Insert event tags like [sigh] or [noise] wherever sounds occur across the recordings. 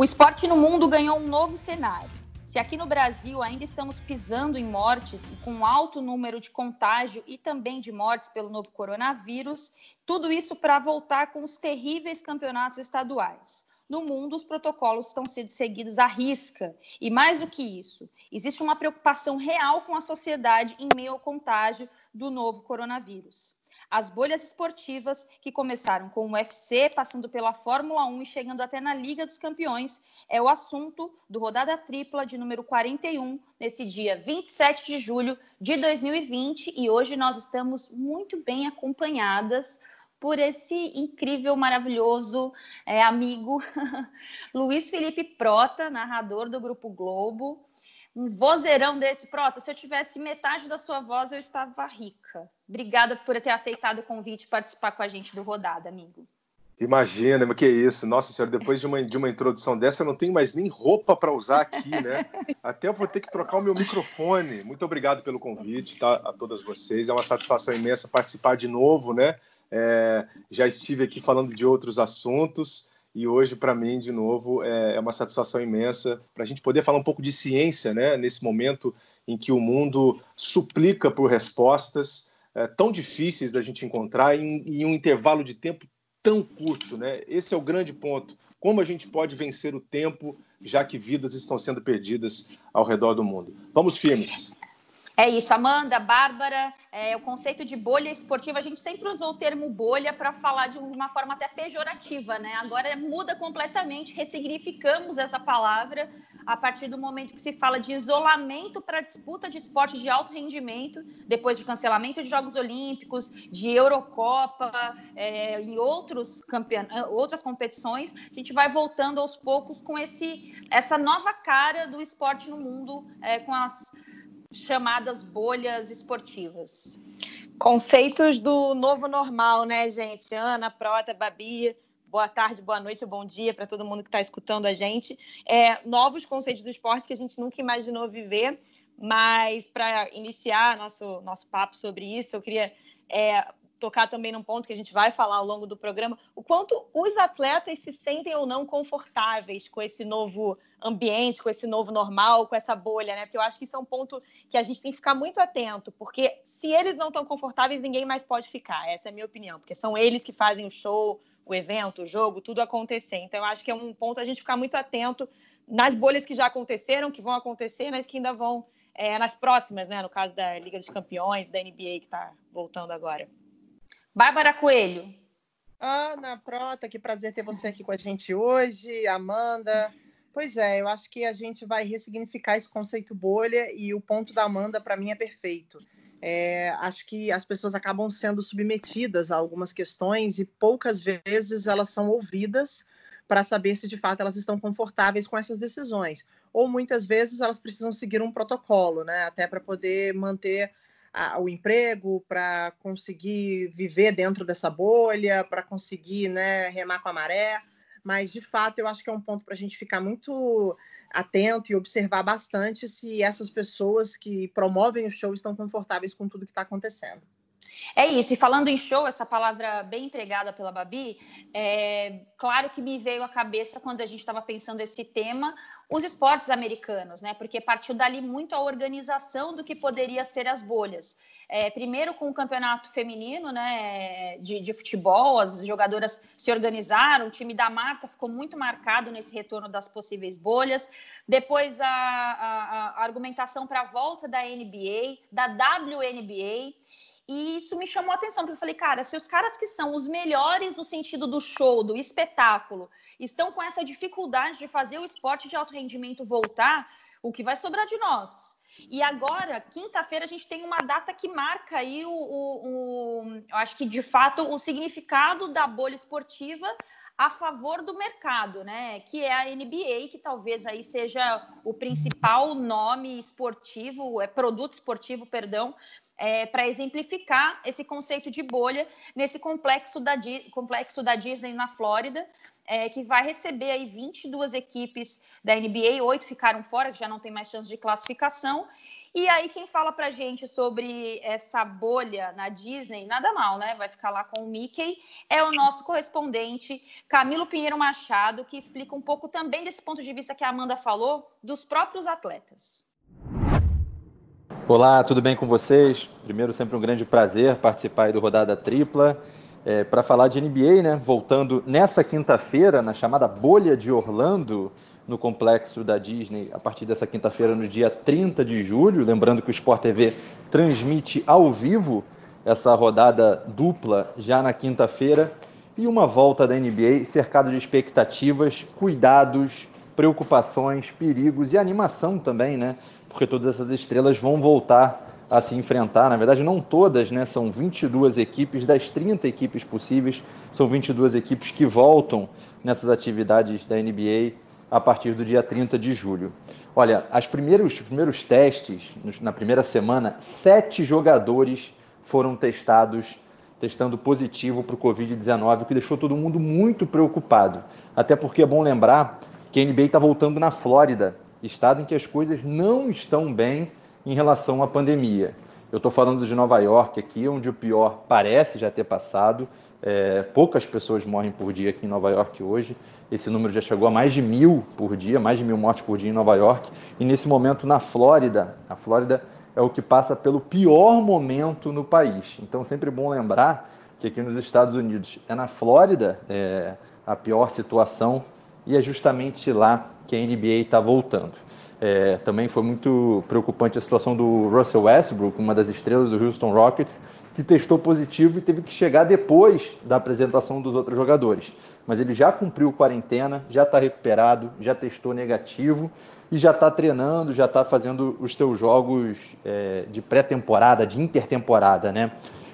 O esporte no mundo ganhou um novo cenário. Se aqui no Brasil ainda estamos pisando em mortes e com alto número de contágio e também de mortes pelo novo coronavírus, tudo isso para voltar com os terríveis campeonatos estaduais. No mundo, os protocolos estão sendo seguidos à risca. E mais do que isso, existe uma preocupação real com a sociedade em meio ao contágio do novo coronavírus. As bolhas esportivas, que começaram com o UFC, passando pela Fórmula 1 e chegando até na Liga dos Campeões, é o assunto do Rodada Tripla de número 41, nesse dia 27 de julho de 2020. E hoje nós estamos muito bem acompanhadas por esse incrível, maravilhoso é, amigo [laughs] Luiz Felipe Prota, narrador do Grupo Globo um vozeirão desse. Prota, se eu tivesse metade da sua voz, eu estava rica. Obrigada por ter aceitado o convite e participar com a gente do Rodada, amigo. Imagina, mas que isso. Nossa senhora, depois de uma, de uma introdução dessa, eu não tenho mais nem roupa para usar aqui, né? Até eu vou ter que trocar o meu microfone. Muito obrigado pelo convite, tá? A todas vocês. É uma satisfação imensa participar de novo, né? É, já estive aqui falando de outros assuntos. E hoje, para mim, de novo, é, é uma satisfação imensa para a gente poder falar um pouco de ciência, né? Nesse momento em que o mundo suplica por respostas é, tão difíceis da gente encontrar em, em um intervalo de tempo tão curto, né? Esse é o grande ponto. Como a gente pode vencer o tempo, já que vidas estão sendo perdidas ao redor do mundo? Vamos firmes. É isso, Amanda, Bárbara, é, o conceito de bolha esportiva, a gente sempre usou o termo bolha para falar de uma forma até pejorativa, né? Agora muda completamente, ressignificamos essa palavra a partir do momento que se fala de isolamento para disputa de esporte de alto rendimento, depois de cancelamento de Jogos Olímpicos, de Eurocopa é, e outros campeon... outras competições, a gente vai voltando aos poucos com esse, essa nova cara do esporte no mundo, é, com as chamadas bolhas esportivas. Conceitos do novo normal, né, gente? Ana, Prota, Babi, boa tarde, boa noite, bom dia para todo mundo que está escutando a gente. É, novos conceitos do esporte que a gente nunca imaginou viver, mas para iniciar nosso, nosso papo sobre isso, eu queria é, tocar também num ponto que a gente vai falar ao longo do programa, o quanto os atletas se sentem ou não confortáveis com esse novo ambiente, com esse novo normal, com essa bolha, né? Porque eu acho que isso é um ponto que a gente tem que ficar muito atento, porque se eles não estão confortáveis, ninguém mais pode ficar. Essa é a minha opinião, porque são eles que fazem o show, o evento, o jogo, tudo acontecer. Então eu acho que é um ponto a gente ficar muito atento nas bolhas que já aconteceram, que vão acontecer, nas que ainda vão é, nas próximas, né? No caso da Liga dos Campeões, da NBA que está voltando agora. Bárbara Coelho. Ana Prota, que prazer ter você aqui com a gente hoje. Amanda. Pois é, eu acho que a gente vai ressignificar esse conceito bolha e o ponto da Amanda, para mim, é perfeito. É, acho que as pessoas acabam sendo submetidas a algumas questões e poucas vezes elas são ouvidas para saber se de fato elas estão confortáveis com essas decisões. Ou muitas vezes elas precisam seguir um protocolo, né? Até para poder manter o emprego, para conseguir viver dentro dessa bolha, para conseguir né, remar com a maré. Mas, de fato, eu acho que é um ponto para a gente ficar muito atento e observar bastante se essas pessoas que promovem o show estão confortáveis com tudo que está acontecendo. É isso, e falando em show, essa palavra bem empregada pela Babi, é claro que me veio à cabeça quando a gente estava pensando esse tema, os esportes americanos, né? Porque partiu dali muito a organização do que poderia ser as bolhas. É, primeiro com o campeonato feminino, né? De, de, futebol, as jogadoras se organizaram, o time da Marta ficou muito marcado nesse retorno das possíveis bolhas. Depois a, a, a argumentação para a volta da NBA, da WNBA. E isso me chamou a atenção, porque eu falei, cara, se os caras que são os melhores no sentido do show, do espetáculo, estão com essa dificuldade de fazer o esporte de alto rendimento voltar, o que vai sobrar de nós? E agora, quinta-feira, a gente tem uma data que marca aí o, o, o, eu acho que de fato o significado da bolha esportiva a favor do mercado, né? Que é a NBA, que talvez aí seja o principal nome esportivo, é produto esportivo, perdão, é, para exemplificar esse conceito de bolha nesse complexo da, complexo da Disney na Flórida. é, que vai receber aí 22 equipes da NBA, oito ficaram fora, que já não tem mais chance de classificação. E aí, quem fala pra gente sobre essa bolha na Disney, nada mal, né? Vai ficar lá com o Mickey, é o nosso correspondente Camilo Pinheiro Machado, que explica um pouco também desse ponto de vista que a Amanda falou, dos próprios atletas. Olá, tudo bem com vocês? Primeiro, sempre um grande prazer participar do Rodada Tripla. É, para falar de NBA, né? Voltando nessa quinta-feira, na chamada Bolha de Orlando, no complexo da Disney, a partir dessa quinta-feira, no dia 30 de julho. Lembrando que o Sport TV transmite ao vivo essa rodada dupla já na quinta-feira. E uma volta da NBA cercada de expectativas, cuidados, preocupações, perigos e animação também, né? Porque todas essas estrelas vão voltar a se enfrentar. Na verdade, não todas, né? São 22 equipes, das 30 equipes possíveis, são 22 equipes que voltam nessas atividades da NBA a partir do dia 30 de julho. Olha, as primeiros, os primeiros testes, na primeira semana, sete jogadores foram testados, testando positivo para o Covid-19, o que deixou todo mundo muito preocupado. Até porque é bom lembrar que a NBA está voltando na Flórida, estado em que as coisas não estão bem em relação à pandemia. Eu estou falando de Nova York aqui, onde o pior parece já ter passado. É, poucas pessoas morrem por dia aqui em Nova York hoje. Esse número já chegou a mais de mil por dia, mais de mil mortes por dia em Nova York. E nesse momento na Flórida, a Flórida é o que passa pelo pior momento no país. Então, sempre bom lembrar que aqui nos Estados Unidos é na Flórida é, a pior situação e é justamente lá que a NBA está voltando. É, também foi muito preocupante a situação do Russell Westbrook, uma das estrelas do Houston Rockets, que testou positivo e teve que chegar depois da apresentação dos outros jogadores. Mas ele já cumpriu quarentena, já está recuperado, já testou negativo e já está treinando, já está fazendo os seus jogos é, de pré-temporada, de intertemporada, né?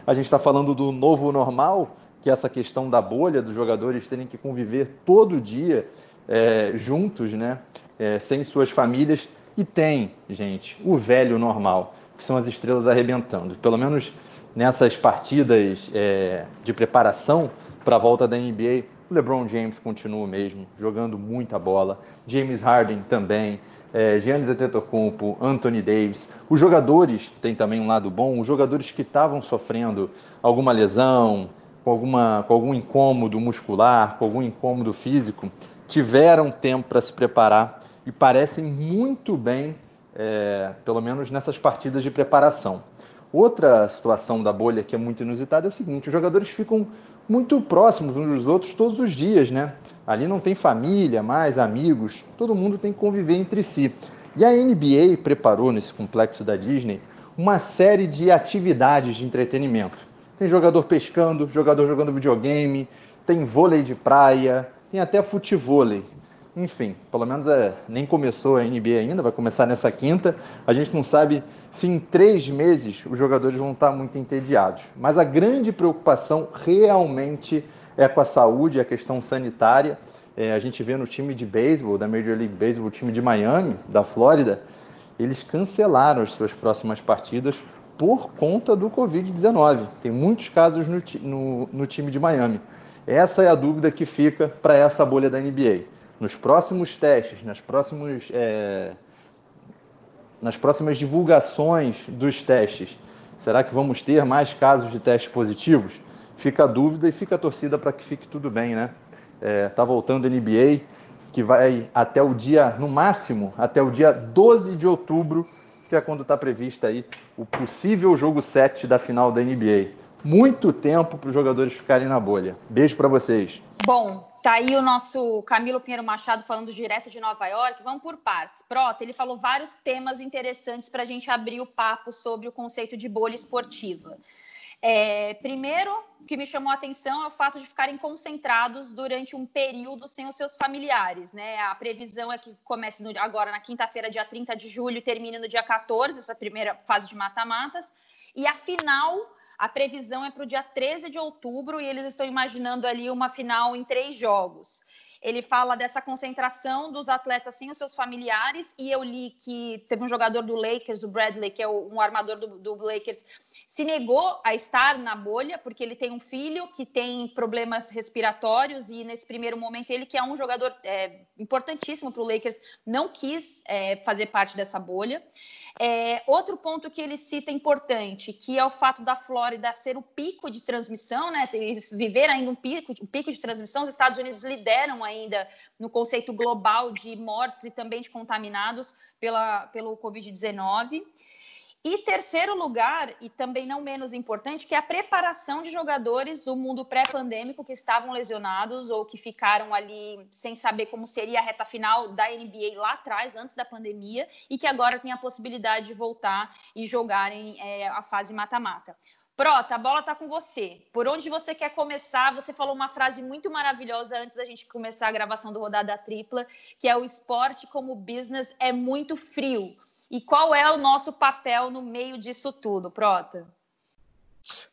A gente está falando do novo normal, que é essa questão da bolha dos jogadores terem que conviver todo dia é, juntos, né? é, sem suas famílias. E tem, gente, o velho normal, que são as estrelas arrebentando. Pelo menos nessas partidas é, de preparação para a volta da NBA, o LeBron James continua mesmo, jogando muita bola. James Harden também. É, Giannis Antetokounmpo, Anthony Davis. Os jogadores têm também um lado bom. Os jogadores que estavam sofrendo alguma lesão, com, alguma, com algum incômodo muscular, com algum incômodo físico, tiveram tempo para se preparar e parecem muito bem, é, pelo menos nessas partidas de preparação. Outra situação da bolha que é muito inusitada é o seguinte: os jogadores ficam muito próximos uns dos outros todos os dias, né? Ali não tem família, mais amigos, todo mundo tem que conviver entre si. E a NBA preparou nesse complexo da Disney uma série de atividades de entretenimento. Tem jogador pescando, jogador jogando videogame, tem vôlei de praia, tem até futevôlei. Enfim, pelo menos é, nem começou a NBA ainda, vai começar nessa quinta. A gente não sabe se em três meses os jogadores vão estar muito entediados. Mas a grande preocupação realmente é com a saúde, a questão sanitária. É, a gente vê no time de beisebol, da Major League Baseball, o time de Miami, da Flórida, eles cancelaram as suas próximas partidas por conta do Covid-19. Tem muitos casos no, no, no time de Miami. Essa é a dúvida que fica para essa bolha da NBA nos próximos testes, nas é, nas próximas divulgações dos testes, será que vamos ter mais casos de testes positivos? Fica a dúvida e fica a torcida para que fique tudo bem, né? É, tá voltando a NBA, que vai até o dia, no máximo, até o dia 12 de outubro, que é quando está prevista aí o possível jogo 7 da final da NBA. Muito tempo para os jogadores ficarem na bolha. Beijo para vocês. Bom, Tá aí o nosso Camilo Pinheiro Machado falando direto de Nova York. Vamos por partes. Prota, ele falou vários temas interessantes para a gente abrir o papo sobre o conceito de bolha esportiva. É, primeiro, o que me chamou a atenção é o fato de ficarem concentrados durante um período sem os seus familiares. Né? A previsão é que comece no, agora na quinta-feira, dia 30 de julho, e termine no dia 14, essa primeira fase de mata-matas. E a final a previsão é para o dia 13 de outubro e eles estão imaginando ali uma final em três jogos. Ele fala dessa concentração dos atletas sem os seus familiares, e eu li que teve um jogador do Lakers, o Bradley, que é um armador do, do Lakers, se negou a estar na bolha, porque ele tem um filho que tem problemas respiratórios, e nesse primeiro momento ele, que é um jogador é, importantíssimo para o Lakers, não quis é, fazer parte dessa bolha. É, outro ponto que ele cita importante, que é o fato da Flórida ser o pico de transmissão, né? Viver ainda um pico, um pico de transmissão. Os Estados Unidos lideram ainda no conceito global de mortes e também de contaminados pela, pelo Covid-19. E terceiro lugar, e também não menos importante, que é a preparação de jogadores do mundo pré-pandêmico que estavam lesionados ou que ficaram ali sem saber como seria a reta final da NBA lá atrás, antes da pandemia, e que agora tem a possibilidade de voltar e jogarem é, a fase mata-mata. Prota, a bola está com você. Por onde você quer começar? Você falou uma frase muito maravilhosa antes da gente começar a gravação do Rodada Tripla, que é o esporte como business é muito frio. E qual é o nosso papel no meio disso tudo, Prota?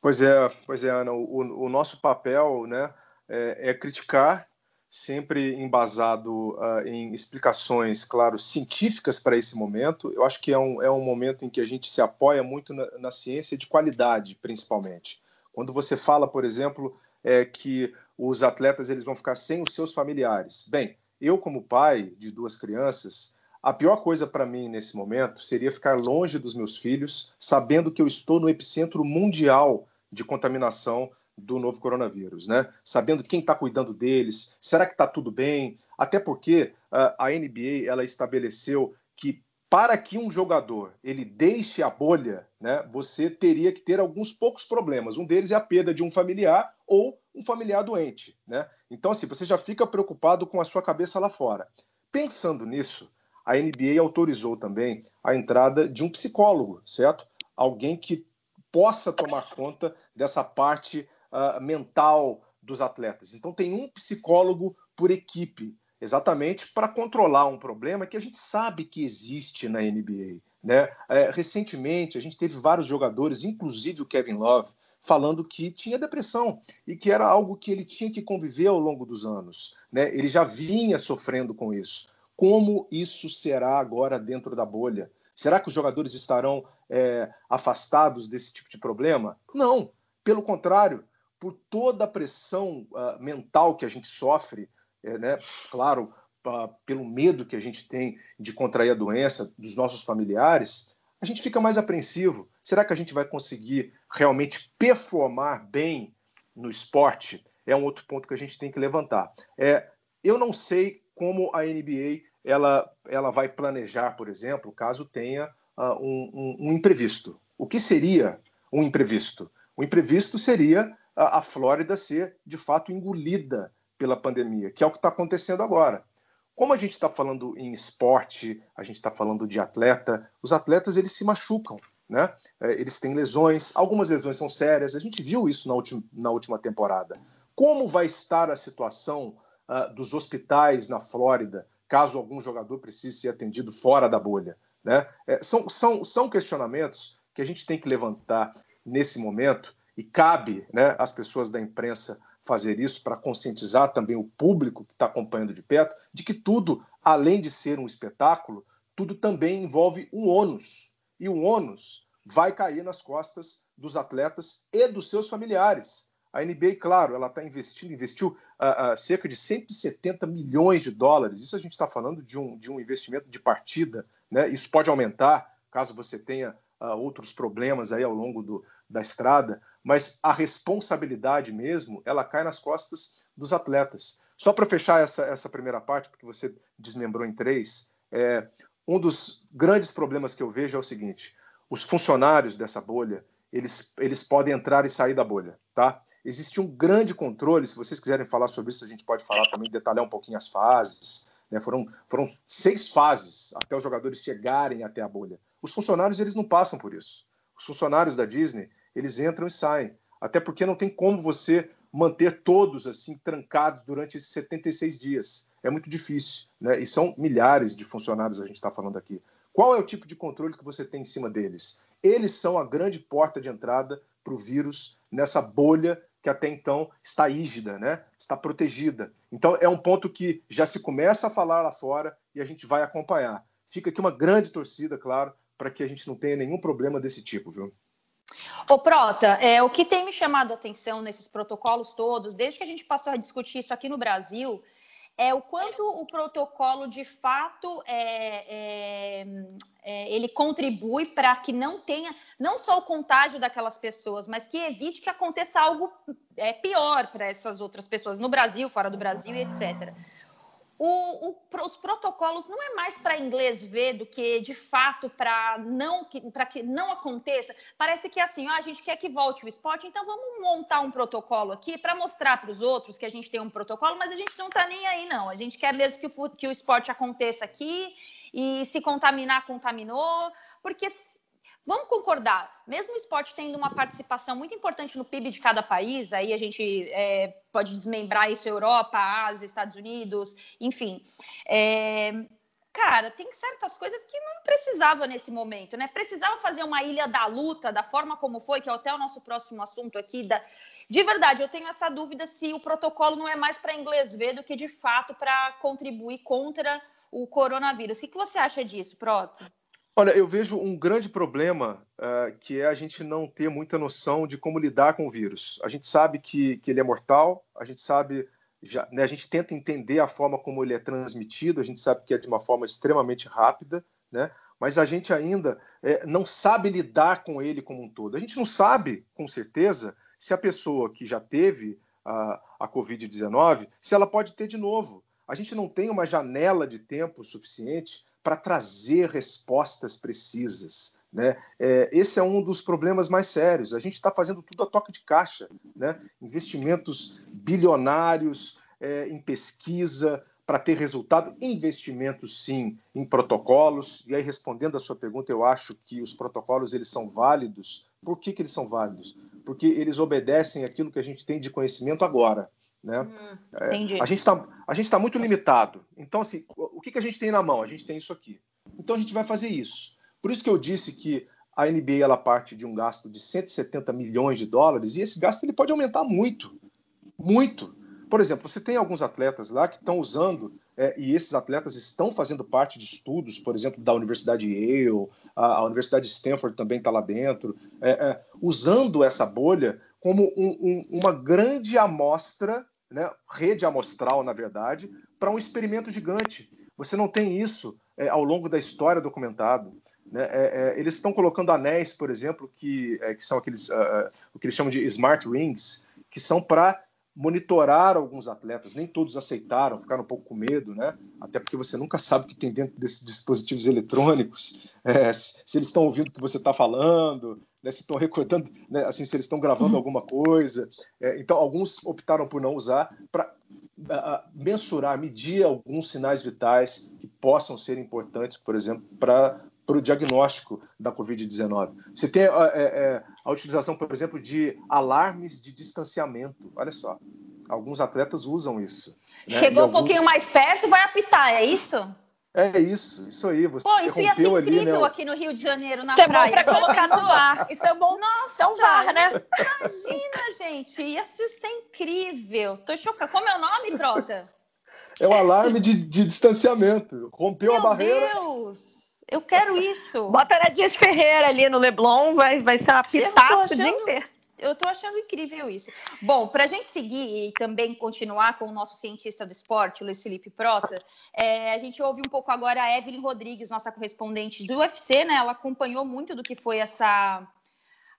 Pois é, pois é, Ana. O, o nosso papel né, é, é criticar, sempre embasado uh, em explicações, claro, científicas para esse momento. Eu acho que é um, é um momento em que a gente se apoia muito na, na ciência de qualidade, principalmente. Quando você fala, por exemplo, é, que os atletas eles vão ficar sem os seus familiares. Bem, eu como pai de duas crianças, a pior coisa para mim nesse momento seria ficar longe dos meus filhos, sabendo que eu estou no epicentro mundial de contaminação do novo coronavírus, né? Sabendo quem está cuidando deles, será que está tudo bem? Até porque uh, a NBA ela estabeleceu que para que um jogador ele deixe a bolha, né, você teria que ter alguns poucos problemas. Um deles é a perda de um familiar ou um familiar doente, né? Então assim, você já fica preocupado com a sua cabeça lá fora. Pensando nisso, a NBA autorizou também a entrada de um psicólogo, certo? Alguém que possa tomar conta dessa parte uh, mental dos atletas. Então, tem um psicólogo por equipe, exatamente para controlar um problema que a gente sabe que existe na NBA. Né? É, recentemente, a gente teve vários jogadores, inclusive o Kevin Love, falando que tinha depressão e que era algo que ele tinha que conviver ao longo dos anos. Né? Ele já vinha sofrendo com isso. Como isso será agora dentro da bolha? Será que os jogadores estarão é, afastados desse tipo de problema? Não, pelo contrário, por toda a pressão uh, mental que a gente sofre, é, né? claro, uh, pelo medo que a gente tem de contrair a doença dos nossos familiares, a gente fica mais apreensivo. Será que a gente vai conseguir realmente performar bem no esporte? É um outro ponto que a gente tem que levantar. É, eu não sei como a NBA ela, ela vai planejar, por exemplo, caso tenha uh, um, um, um, imprevisto. O que seria um imprevisto? O imprevisto seria a, a Flórida ser, de fato, engolida pela pandemia, que é o que está acontecendo agora. Como a gente está falando em esporte, a gente está falando de atleta, os atletas eles se machucam, né? É, eles têm lesões, algumas lesões são sérias, a gente viu isso na, última, na última temporada. Como vai estar a situação uh, dos hospitais na Flórida, caso algum jogador precise ser atendido fora da bolha. Né? É, são, são, são questionamentos que a gente tem que levantar nesse momento e cabe né, às pessoas da imprensa fazer isso para conscientizar também o público que está acompanhando de perto de que tudo, além de ser um espetáculo, tudo também envolve um ônus. E o ônus vai cair nas costas dos atletas e dos seus familiares. A NBA, claro, ela está investindo, investiu uh, uh, cerca de 170 milhões de dólares. Isso a gente está falando de um, de um investimento de partida. Né? Isso pode aumentar caso você tenha uh, outros problemas aí ao longo do, da estrada, mas a responsabilidade mesmo, ela cai nas costas dos atletas. Só para fechar essa, essa primeira parte, porque você desmembrou em três, é, um dos grandes problemas que eu vejo é o seguinte: os funcionários dessa bolha, eles, eles podem entrar e sair da bolha, tá? existe um grande controle. Se vocês quiserem falar sobre isso, a gente pode falar também, detalhar um pouquinho as fases. Né? Foram, foram seis fases até os jogadores chegarem até a bolha. Os funcionários eles não passam por isso. Os funcionários da Disney eles entram e saem, até porque não tem como você manter todos assim trancados durante esses 76 dias. É muito difícil, né? E são milhares de funcionários a gente está falando aqui. Qual é o tipo de controle que você tem em cima deles? Eles são a grande porta de entrada para o vírus nessa bolha que até então está rígida, né? está protegida. Então, é um ponto que já se começa a falar lá fora e a gente vai acompanhar. Fica aqui uma grande torcida, claro, para que a gente não tenha nenhum problema desse tipo, viu? Ô, Prota, é, o que tem me chamado a atenção nesses protocolos todos, desde que a gente passou a discutir isso aqui no Brasil, é o quanto o protocolo de fato é, é, é, ele contribui para que não tenha não só o contágio daquelas pessoas, mas que evite que aconteça algo é, pior para essas outras pessoas no Brasil, fora do Brasil, etc o, o, os protocolos não é mais para inglês ver do que de fato para não para que não aconteça. Parece que assim, ó, a gente quer que volte o esporte, então vamos montar um protocolo aqui para mostrar para os outros que a gente tem um protocolo, mas a gente não está nem aí não. A gente quer mesmo que o, que o esporte aconteça aqui e se contaminar, contaminou, porque Vamos concordar, mesmo o esporte tendo uma participação muito importante no PIB de cada país, aí a gente é, pode desmembrar isso Europa, Ásia, Estados Unidos, enfim. É, cara, tem certas coisas que não precisava nesse momento, né? Precisava fazer uma ilha da luta, da forma como foi, que é até o nosso próximo assunto aqui. Da... De verdade, eu tenho essa dúvida se o protocolo não é mais para inglês ver do que de fato para contribuir contra o coronavírus. O que, você acha disso, Proto? Olha, eu vejo um grande problema uh, que é a gente não ter muita noção de como lidar com o vírus. A gente sabe que, que ele é mortal, a gente sabe, já, né, a gente tenta entender a forma como ele é transmitido, a gente sabe que é de uma forma extremamente rápida, né? mas a gente ainda é, não sabe lidar com ele como um todo. A gente não sabe, com certeza, se a pessoa que já teve a, a Covid-19, se ela pode ter de novo. A gente não tem uma janela de tempo suficiente para trazer respostas precisas. Né? É, esse é um dos problemas mais sérios. A gente está fazendo tudo a toque de caixa, né? investimentos bilionários é, em pesquisa para ter resultado, investimentos sim em protocolos. E aí respondendo a sua pergunta, eu acho que os protocolos eles são válidos. Por que, que eles são válidos? Porque eles obedecem aquilo que a gente tem de conhecimento agora. Né? Hum, é, a gente está tá muito limitado. Então, assim, que, que a gente tem na mão? A gente tem isso aqui. Então, a gente vai fazer isso. Por isso que eu disse que a NBA ela parte de um gasto de 170 milhões de dólares e esse gasto ele pode aumentar muito. Muito. Por exemplo, você tem alguns atletas lá que estão usando, é, e esses atletas estão fazendo parte de estudos, por exemplo, da Universidade Yale, a, a Universidade de Stanford também está lá dentro, é, é, usando essa bolha como um, um, uma grande amostra né, rede amostral, na verdade, para um experimento gigante. Você não tem isso é, ao longo da história documentado. Né? É, é, eles estão colocando anéis, por exemplo, que, é, que são aqueles, uh, o que eles chamam de smart rings, que são para monitorar alguns atletas. Nem todos aceitaram, ficaram um pouco com medo, né? Até porque você nunca sabe o que tem dentro desses dispositivos eletrônicos, [laughs] é, se eles estão ouvindo o que você está falando, né, se estão recordando, né, assim, se eles estão gravando uhum. alguma coisa. É, então, alguns optaram por não usar para mensurar, medir alguns sinais vitais que possam ser importantes, por exemplo, para para o diagnóstico da Covid-19. Você tem é, é, a utilização, por exemplo, de alarmes de distanciamento. Olha só, alguns atletas usam isso. Né? Chegou um pouquinho mais perto, vai apitar, é isso? É isso, isso aí. Você Pô, isso ia ser incrível ali, né? aqui no Rio de Janeiro, na isso praia. É bom pra colocar no ar. Isso é bom. Nossa, é um VAR, né? Imagina, gente. Ia ser incrível. Tô chocada. Como é o nome, Prota? É o alarme de, de distanciamento. Rompeu Meu a barreira. Meu Deus! Eu quero isso. Bota na Dias Ferreira ali no Leblon, vai, vai ser uma pitaça achando... o dia inteiro eu estou achando incrível isso. Bom, para a gente seguir e também continuar com o nosso cientista do esporte, o Luiz Felipe Prota, é, a gente ouve um pouco agora a Evelyn Rodrigues, nossa correspondente do UFC, né? Ela acompanhou muito do que foi essa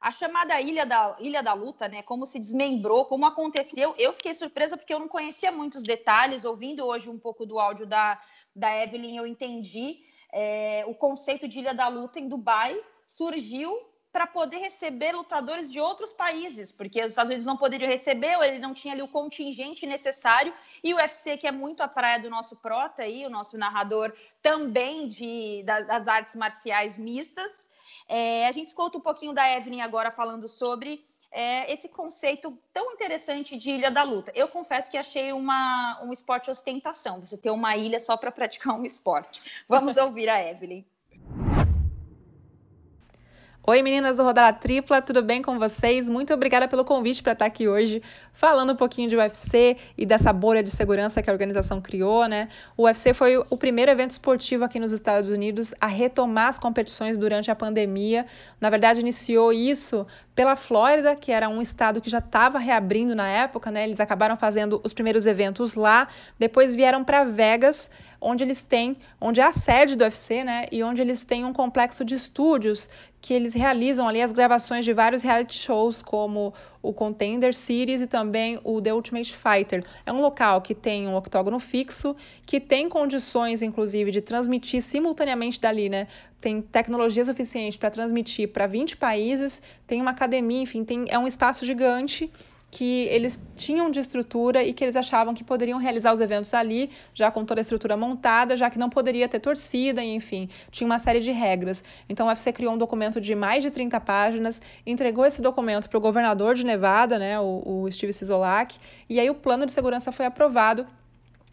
a chamada Ilha da, Ilha da Luta, né? Como se desmembrou, como aconteceu. Eu fiquei surpresa porque eu não conhecia muitos detalhes. Ouvindo hoje um pouco do áudio da, da Evelyn, eu entendi é, o conceito de Ilha da Luta em Dubai surgiu para poder receber lutadores de outros países, porque os Estados Unidos não poderiam receber, ou ele não tinha ali o contingente necessário, e o UFC, que é muito a praia do nosso prota aí, o nosso narrador também de, das, das artes marciais mistas. É, a gente escuta um pouquinho da Evelyn agora falando sobre é, esse conceito tão interessante de ilha da luta. Eu confesso que achei uma, um esporte ostentação, você ter uma ilha só para praticar um esporte. Vamos ouvir a Evelyn. Oi meninas do Rodada Tripla, tudo bem com vocês? Muito obrigada pelo convite para estar aqui hoje falando um pouquinho de UFC e dessa bolha de segurança que a organização criou, né? O UFC foi o primeiro evento esportivo aqui nos Estados Unidos a retomar as competições durante a pandemia. Na verdade, iniciou isso pela Flórida, que era um estado que já estava reabrindo na época, né? Eles acabaram fazendo os primeiros eventos lá, depois vieram para Vegas onde eles têm, onde é a sede do UFC, né, e onde eles têm um complexo de estúdios que eles realizam ali as gravações de vários reality shows, como o Contender Series e também o The Ultimate Fighter. É um local que tem um octógono fixo, que tem condições, inclusive, de transmitir simultaneamente dali, né? Tem tecnologia suficiente para transmitir para 20 países, tem uma academia, enfim, tem, é um espaço gigante que eles tinham de estrutura e que eles achavam que poderiam realizar os eventos ali, já com toda a estrutura montada, já que não poderia ter torcida, enfim, tinha uma série de regras. Então, o UFC criou um documento de mais de 30 páginas, entregou esse documento para o governador de Nevada, né, o, o Steve Sisolak, e aí o plano de segurança foi aprovado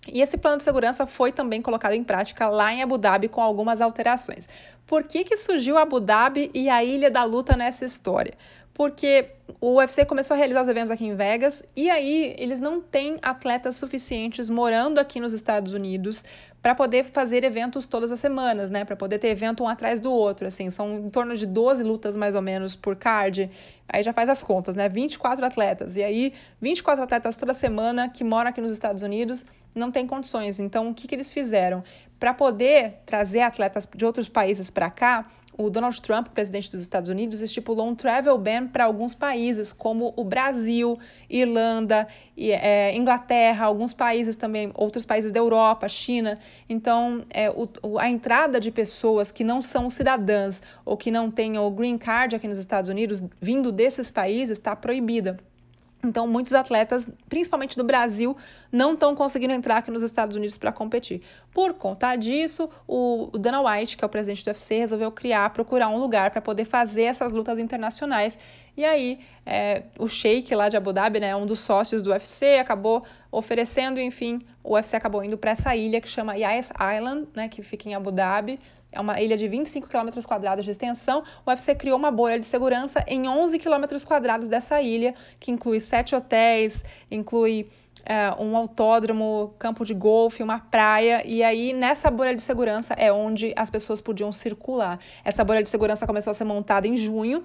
e esse plano de segurança foi também colocado em prática lá em Abu Dhabi com algumas alterações. Por que, que surgiu Abu Dhabi e a Ilha da Luta nessa história? Porque o UFC começou a realizar os eventos aqui em Vegas e aí eles não têm atletas suficientes morando aqui nos Estados Unidos para poder fazer eventos todas as semanas, né? Para poder ter evento um atrás do outro, assim, são em torno de 12 lutas mais ou menos por card. Aí já faz as contas, né? 24 atletas. E aí 24 atletas toda semana que moram aqui nos Estados Unidos não tem condições. Então, o que, que eles fizeram? Para poder trazer atletas de outros países para cá, o Donald Trump, presidente dos Estados Unidos, estipulou um travel ban para alguns países, como o Brasil, Irlanda, e, é, Inglaterra, alguns países também, outros países da Europa, China. Então, é, o, a entrada de pessoas que não são cidadãs ou que não tenham o green card aqui nos Estados Unidos, vindo desses países, está proibida. Então, muitos atletas, principalmente do Brasil, não estão conseguindo entrar aqui nos Estados Unidos para competir. Por conta disso, o, Dana White, que é o presidente do UFC, resolveu criar, procurar um lugar para poder fazer essas lutas internacionais. E aí, é, o Sheik lá de Abu Dhabi, né, um dos sócios do UFC, acabou oferecendo, enfim, o UFC acabou indo para essa ilha que chama Yas Island, né, que fica em Abu Dhabi, é uma ilha de 25 km quadrados de extensão. O UFC criou uma bolha de segurança em 11 km quadrados dessa ilha, que inclui sete hotéis, inclui é, um autódromo, campo de golfe, uma praia. E aí, nessa bolha de segurança é onde as pessoas podiam circular. Essa bolha de segurança começou a ser montada em junho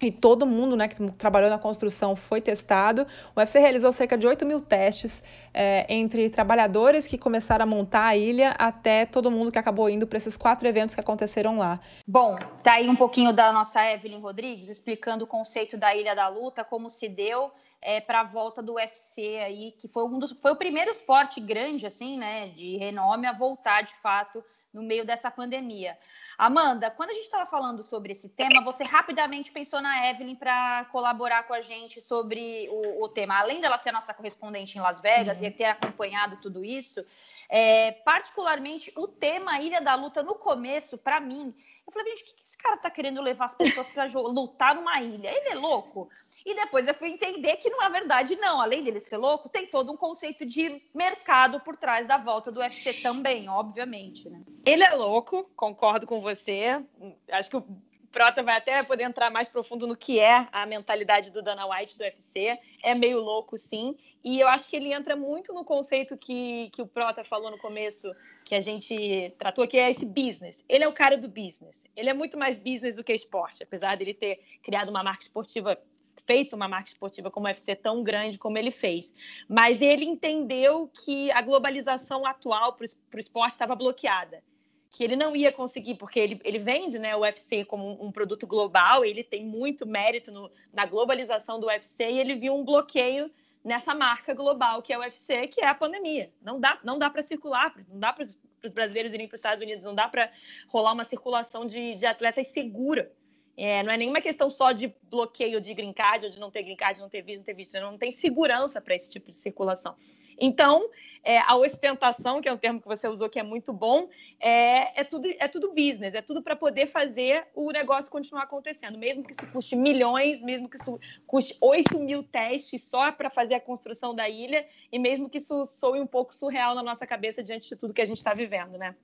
e todo mundo né, que trabalhou na construção foi testado. O UFC realizou cerca de 8 mil testes é, entre trabalhadores que começaram a montar a ilha até todo mundo que acabou indo para esses quatro eventos que aconteceram lá. Bom, tá aí um pouquinho da nossa Evelyn Rodrigues explicando o conceito da Ilha da Luta, como se deu é, para a volta do UFC aí, que foi um dos, foi o primeiro esporte grande assim, né, de renome a voltar de fato no meio dessa pandemia. Amanda, quando a gente estava falando sobre esse tema, você rapidamente pensou na Evelyn para colaborar com a gente sobre o, o, tema. Além dela ser nossa correspondente em Las Vegas uhum. e ter acompanhado tudo isso, é, particularmente o tema Ilha da Luta no começo, para mim, eu falei, gente, o que, que esse cara está querendo levar as pessoas para lutar numa ilha? Ele é louco? E depois eu fui entender que, na verdade, não. Além dele ser louco, tem todo um conceito de mercado por trás da volta do UFC também, obviamente, né? Ele é louco, concordo com você. Acho que o Prota vai até poder entrar mais profundo no que é a mentalidade do Dana White do UFC. É meio louco, sim. E eu acho que ele entra muito no conceito que, que o Prota falou no começo, que a gente tratou, que é esse business. Ele é o cara do business. Ele é muito mais business do que esporte, apesar dele ter criado uma marca esportiva feito uma marca esportiva como o UFC tão grande como ele fez. Mas ele entendeu que a globalização atual para o esporte estava bloqueada. Que ele não ia conseguir, porque ele, ele vende né, o UFC como um, um produto global, ele tem muito mérito no, na globalização do UFC e ele viu um bloqueio nessa marca global que é o UFC, que é a pandemia. Não dá, não dá para circular, não dá para os brasileiros irem para os Estados Unidos, não dá para rolar uma circulação de, de atletas segura. É, não é nenhuma questão só de bloqueio de green card, ou de não ter green card, não ter visto, não ter visto. Não tem segurança para esse tipo de circulação. Então, é, a ostentação, que é um termo que você usou que é muito bom, é, é tudo, é tudo business, é tudo para poder fazer o negócio continuar acontecendo. Mesmo que isso custe milhões, mesmo que isso custe 8 mil testes só para fazer a construção da ilha, e mesmo que isso soe um pouco surreal na nossa cabeça diante de tudo que a gente está vivendo, né?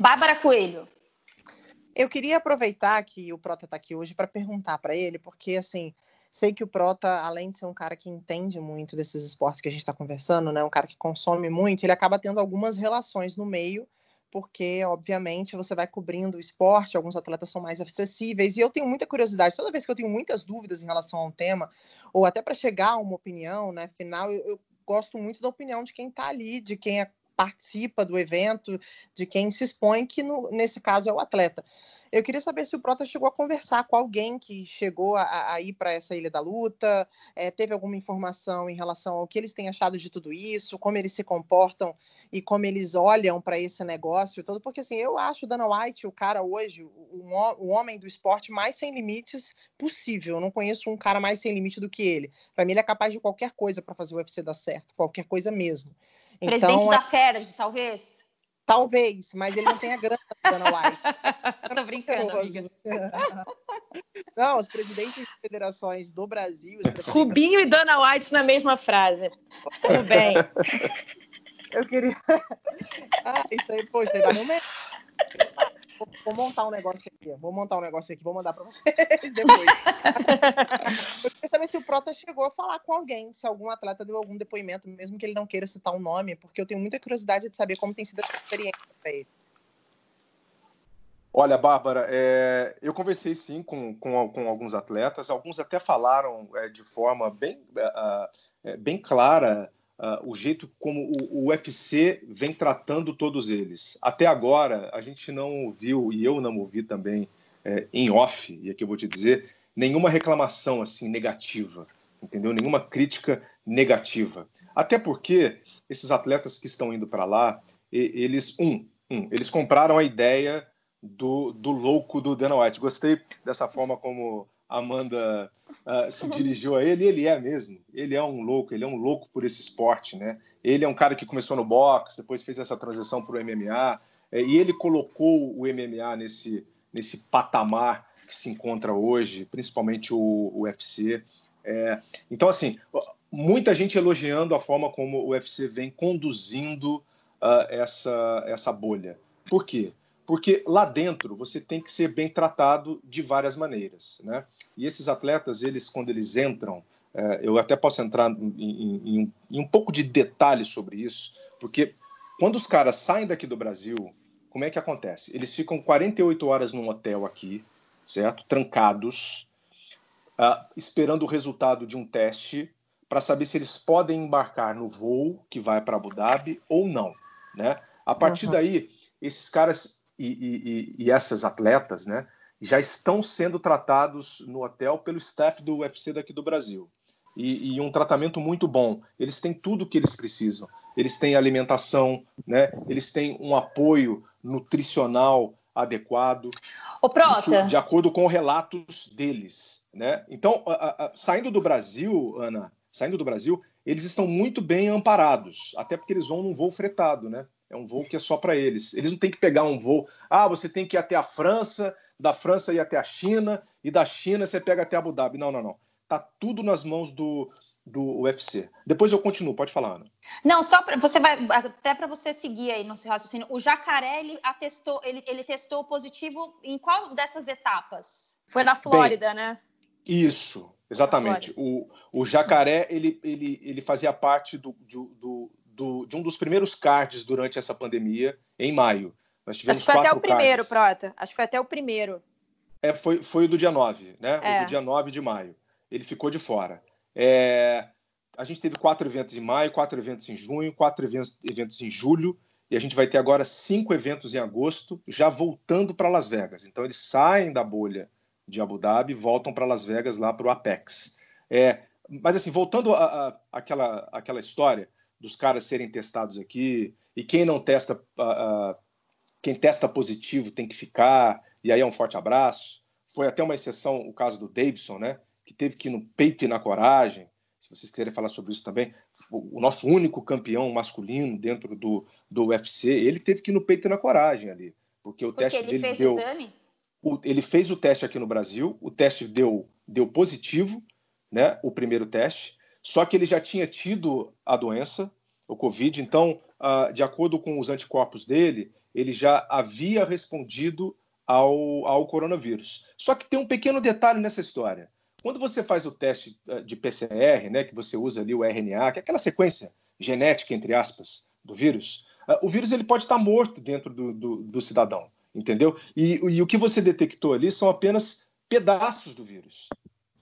Bárbara Coelho. Eu queria aproveitar que o Prota está aqui hoje para perguntar para ele, porque assim, sei que o Prota, além de ser um cara que entende muito desses esportes que a gente está conversando, né, um cara que consome muito, ele acaba tendo algumas relações no meio, porque, obviamente, você vai cobrindo o esporte, alguns atletas são mais acessíveis, e eu tenho muita curiosidade, toda vez que eu tenho muitas dúvidas em relação a um tema, ou até para chegar a uma opinião, né, final, eu, eu gosto muito da opinião de quem está ali, de quem é participa do evento, de quem se expõe, que no, nesse caso é o atleta. Eu queria saber se o Prota chegou a conversar com alguém que chegou a, a ir para essa Ilha da Luta, é, teve alguma informação em relação ao que eles têm achado de tudo isso, como eles se comportam e como eles olham para esse negócio todo, porque assim, eu acho o Dana White, o cara hoje, o, o homem do esporte mais sem limites possível. Eu não conheço um cara mais sem limite do que ele. Para mim, ele é capaz de qualquer coisa para fazer o UFC dar certo, qualquer coisa mesmo. Presidente então, da é... Talvez? Talvez, mas ele não tem a grana da Dana White. Tô brincando, amiga. [laughs] Não, os presidentes de federações do Brasil... Rubinho e Dana White na mesma frase. Tudo bem. [laughs] Eu queria... [laughs] Ah, isso aí, poxa, vai no meio. Vou, vou, montar um negócio aqui. Vou montar um negócio aqui, vou mandar para vocês [laughs] depois. [laughs] Eu queria saber se o Prota chegou a falar com alguém, se algum atleta deu algum depoimento, mesmo que ele não queira citar o um nome, porque eu tenho muita curiosidade de saber como tem sido essa experiência para ele. Olha, Bárbara, é, eu conversei sim com, com, com, alguns atletas, alguns até falaram é, de forma bem, uh, bem clara uh, o jeito como o, o, UFC vem tratando todos eles. Até agora, a gente não ouviu, e eu não ouvi também é, em off, e aqui eu vou te dizer, nenhuma reclamação assim negativa, entendeu? Nenhuma crítica negativa. Até porque esses atletas que estão indo para lá, eles, um, um, eles compraram a ideia do, do louco do Dana White. Gostei dessa forma como Amanda uh, se dirigiu a ele, ele é mesmo. Ele é um louco, ele é um louco por esse esporte, né? Ele é um cara que começou no boxe, depois fez essa transição para o MMA, é, e ele colocou o MMA nesse, nesse patamar que se encontra hoje, principalmente o, o UFC. É, então, assim, muita gente elogiando a forma como o UFC vem conduzindo uh, essa, essa bolha. Por quê? Porque lá dentro você tem que ser bem tratado de várias maneiras, né? E esses atletas, eles quando eles entram, é, eu até posso entrar em, em, em, um pouco de detalhe sobre isso, porque quando os caras saem daqui do Brasil, como é que acontece? Eles ficam 48 horas num hotel aqui, certo? Trancados, uh, esperando o resultado de um teste para saber se eles podem embarcar no voo que vai para Abu Dhabi ou não, né? A partir uhum. daí, esses caras e, e, e, essas atletas, né, já estão sendo tratados no hotel pelo staff do UFC daqui do Brasil. E, e, um tratamento muito bom. Eles têm tudo o que eles precisam. Eles têm alimentação, né? Eles têm um apoio nutricional adequado. O Prota. Isso, de acordo com relatos deles, né? Então, a, a, saindo do Brasil, Ana, saindo do Brasil, eles estão muito bem amparados, até porque eles vão num voo fretado, né? É um voo que é só para eles. Eles não têm que pegar um voo. Ah, você tem que ir até a França, da França ir até a China, e da China você pega até Abu Dhabi. Não, não, não. Tá tudo nas mãos do, do UFC. Depois eu continuo, pode falar, Ana. Não, só para você vai até para você seguir aí no seu raciocínio. O Jacaré ele atestou, ele, ele testou positivo em qual dessas etapas? Foi na Flórida, Bem, né? Isso, exatamente. O, o Jacaré ele, ele, ele fazia parte do, do, do, de um dos primeiros cards durante essa pandemia, em maio. Nós tivemos Acho que foi até o primeiro, cards. Prota. Acho que foi até o primeiro. É, foi, foi o do dia 9, né? É. O do dia 9 de maio. Ele ficou de fora. É, a gente teve quatro eventos em maio, quatro eventos em junho, quatro eventos, eventos em julho, e a gente vai ter agora cinco eventos em agosto, já voltando para Las Vegas. Então eles saem da bolha de Abu Dhabi, voltam para Las Vegas lá para o Apex. É, mas assim, voltando àquela aquela história, dos caras serem testados aqui, e quem não testa, uh, uh, quem testa positivo tem que ficar, e aí é um forte abraço. Foi até uma exceção o caso do Davidson, né? Que teve que ir no peito e na coragem. Se vocês quiserem falar sobre isso também, o nosso único campeão masculino dentro do, do UFC, ele teve que ir no peito e na coragem ali. Porque o porque teste ele dele fez deu. O exame? O, ele fez o teste aqui no Brasil, o teste deu, deu positivo, né? O primeiro teste. Só que ele já tinha tido a doença, o Covid, então, uh, de acordo com os anticorpos dele, ele já havia respondido ao, ao coronavírus. Só que tem um pequeno detalhe nessa história. Quando você faz o teste eh, de PCR, né, que você usa ali o RNA, que é aquela sequência genética, entre aspas, do vírus, eh, o vírus ele pode estar morto dentro do, do, do cidadão, entendeu? E, e, o que você detectou ali são apenas pedaços do vírus,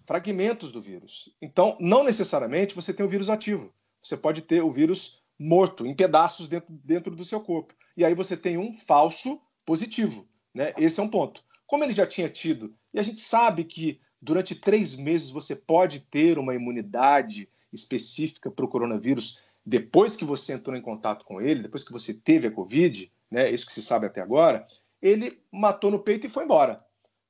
fragmentos do vírus. Então, não necessariamente você tem o vírus ativo. Você pode ter o vírus morto, em pedaços dentro, dentro do seu corpo. E aí você tem um falso positivo. Né? Esse é um ponto. Como ele já tinha tido, e a gente sabe que durante três meses você pode ter uma imunidade específica para o coronavírus depois que você entrou em contato com ele, depois que você teve a Covid, né, isso que se sabe até agora, ele matou no peito e foi embora.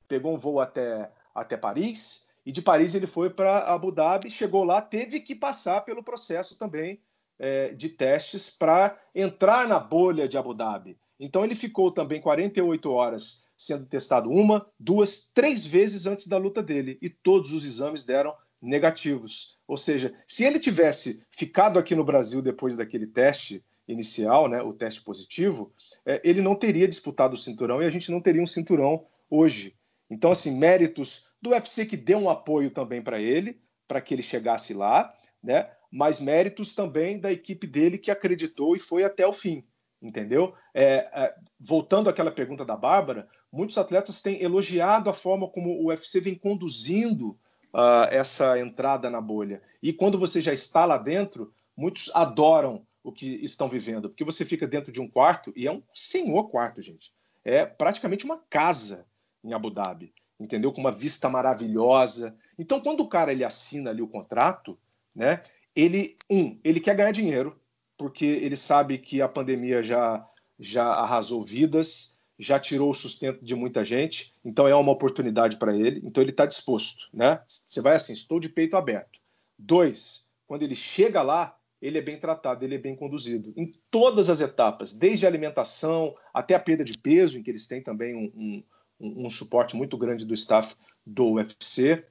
Pegou um voo até, até Paris, e de Paris ele foi para Abu Dhabi, chegou lá, teve que passar pelo processo também é, de testes para entrar na bolha de Abu Dhabi. Então ele ficou também 48 horas sendo testado uma, duas, três vezes antes da luta dele e todos os exames deram negativos. Ou seja, se ele tivesse ficado aqui no Brasil depois daquele teste inicial, né, o teste positivo, é, ele não teria disputado o cinturão e a gente não teria um cinturão hoje. Então, assim, méritos do UFC que deu um apoio também para ele, para que ele chegasse lá, né? Mas méritos também da equipe dele que acreditou e foi até o fim entendeu? É, é, voltando àquela pergunta da Bárbara, muitos atletas têm elogiado a forma como o UFC vem conduzindo uh, essa entrada na bolha. E quando você já está lá dentro, muitos adoram o que estão vivendo, porque você fica dentro de um quarto e é um senhor quarto, gente. É praticamente uma casa em Abu Dhabi, entendeu? Com uma vista maravilhosa. Então, quando o cara ele assina ali o contrato, né? Ele um, ele quer ganhar dinheiro, porque ele sabe que a pandemia já, já arrasou vidas, já tirou o sustento de muita gente, então é uma oportunidade para ele, então ele está disposto, né? Você vai assim, estou de peito aberto. Dois, quando ele chega lá, ele é bem tratado, ele é bem conduzido em todas as etapas, desde a alimentação até a perda de peso, em que eles têm também um, um, um suporte muito grande do staff do UFC,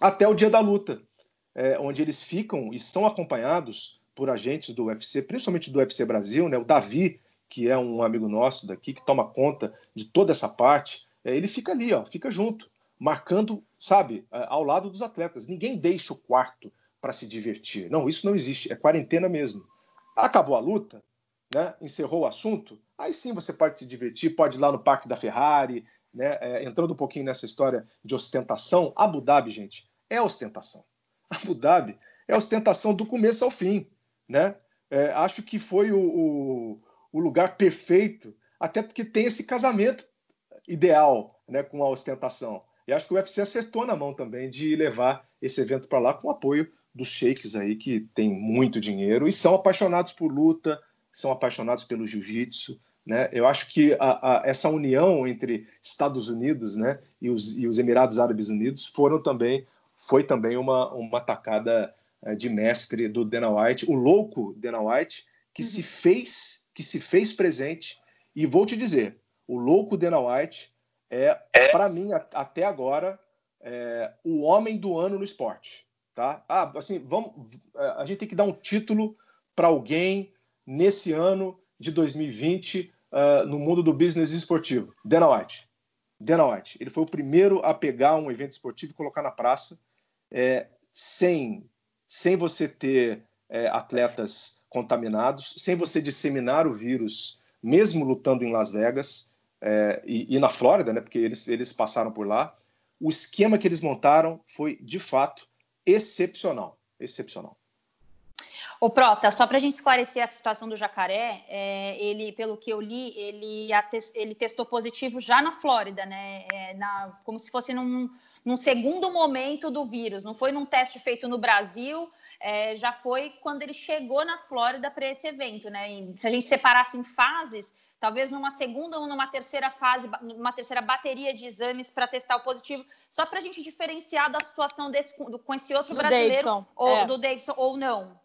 até o dia da luta, é, onde eles ficam e são acompanhados por agentes do UFC, principalmente do UFC Brasil, né? O Davi, que é um amigo nosso daqui, que toma conta de toda essa parte, é, ele fica ali, ó, fica junto, marcando, sabe, ao lado dos atletas. Ninguém deixa o quarto para se divertir. Não, isso não existe, é quarentena mesmo. Acabou a luta, né? Encerrou o assunto, aí sim você pode se divertir, pode ir lá no Parque da Ferrari, né? É, entrando um pouquinho nessa história de ostentação, Abu Dhabi, gente, é ostentação. [laughs] Abu Dhabi é ostentação do começo ao fim né? É, acho que foi o, o, o, lugar perfeito, até porque tem esse casamento ideal né, com a ostentação. E acho que o UFC acertou na mão também de levar esse evento para lá com o apoio dos sheiks aí que tem muito dinheiro e são apaixonados por luta, são apaixonados pelo jiu-jitsu. Né? Eu acho que a, a, essa união entre Estados Unidos né, e, os, e os Emirados Árabes Unidos foram também foi também uma, uma tacada é, de mestre do Dana White, o louco Dana White, que uhum. se fez que se fez presente. E vou te dizer, o louco Dana White é, é. para mim, até agora, é, o homem do ano no esporte. Tá? Ah, assim, vamos, a gente tem que dar um título para alguém nesse ano de 2020 uh, no mundo do business esportivo. Dana White. Dana White. Ele foi o primeiro a pegar um evento esportivo e colocar na praça é, sem sem você ter é, atletas contaminados, sem você disseminar o vírus, mesmo lutando em Las Vegas é, e, e, na Flórida, né, porque eles, eles passaram por lá, o esquema que eles montaram foi, de fato, excepcional. Excepcional. O Prota, só para a gente esclarecer a situação do jacaré, é, ele, pelo que eu li, ele, ele testou positivo já na Flórida, né? É, na, como se fosse num, num segundo momento do vírus, não foi num teste feito no Brasil, é, já foi quando ele chegou na Flórida para esse evento, né? E se a gente separasse em fases, talvez numa segunda ou numa terceira fase, numa terceira bateria de exames para testar o positivo, só para a gente diferenciar da situação desse, com esse outro do brasileiro Davidson, ou é. do Davidson ou não.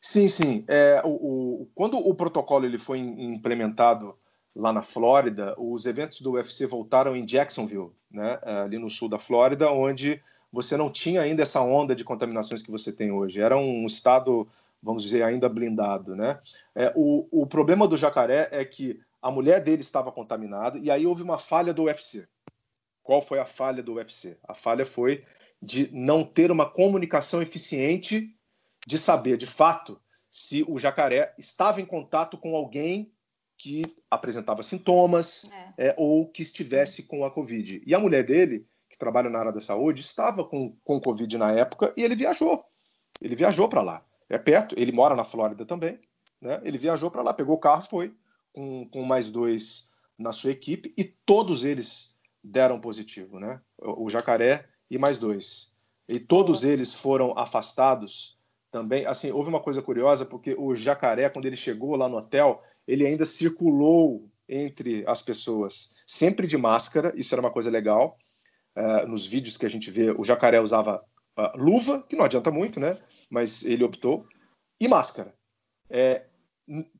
Sim, sim. É, o, o, quando o protocolo ele foi implementado lá na Flórida, os eventos do UFC voltaram em Jacksonville, né, ali no sul da Flórida, onde você não tinha ainda essa onda de contaminações que você tem hoje. Era um estado, vamos dizer, ainda blindado. Né? É, o, o problema do jacaré é que a mulher dele estava contaminada e aí houve uma falha do UFC. Qual foi a falha do UFC? A falha foi de não ter uma comunicação eficiente de saber, de fato, se o jacaré estava em contato com alguém que apresentava sintomas é. É, ou que estivesse com a Covid. E a mulher dele, que trabalha na área da saúde, estava com, com Covid na época e ele viajou. Ele viajou para lá. É perto, ele mora na Flórida também. Né? Ele viajou para lá, pegou o carro, foi com, com mais dois na sua equipe e todos eles deram positivo. Né? O, o jacaré e mais dois. E todos eles foram afastados também. Assim, houve uma coisa curiosa, porque o jacaré, quando ele chegou lá no hotel, ele ainda circulou entre as pessoas, sempre de máscara, isso era uma coisa legal. Uh, nos vídeos que a gente vê, o jacaré usava uh, luva, que não adianta muito, né? Mas ele optou, e máscara. É,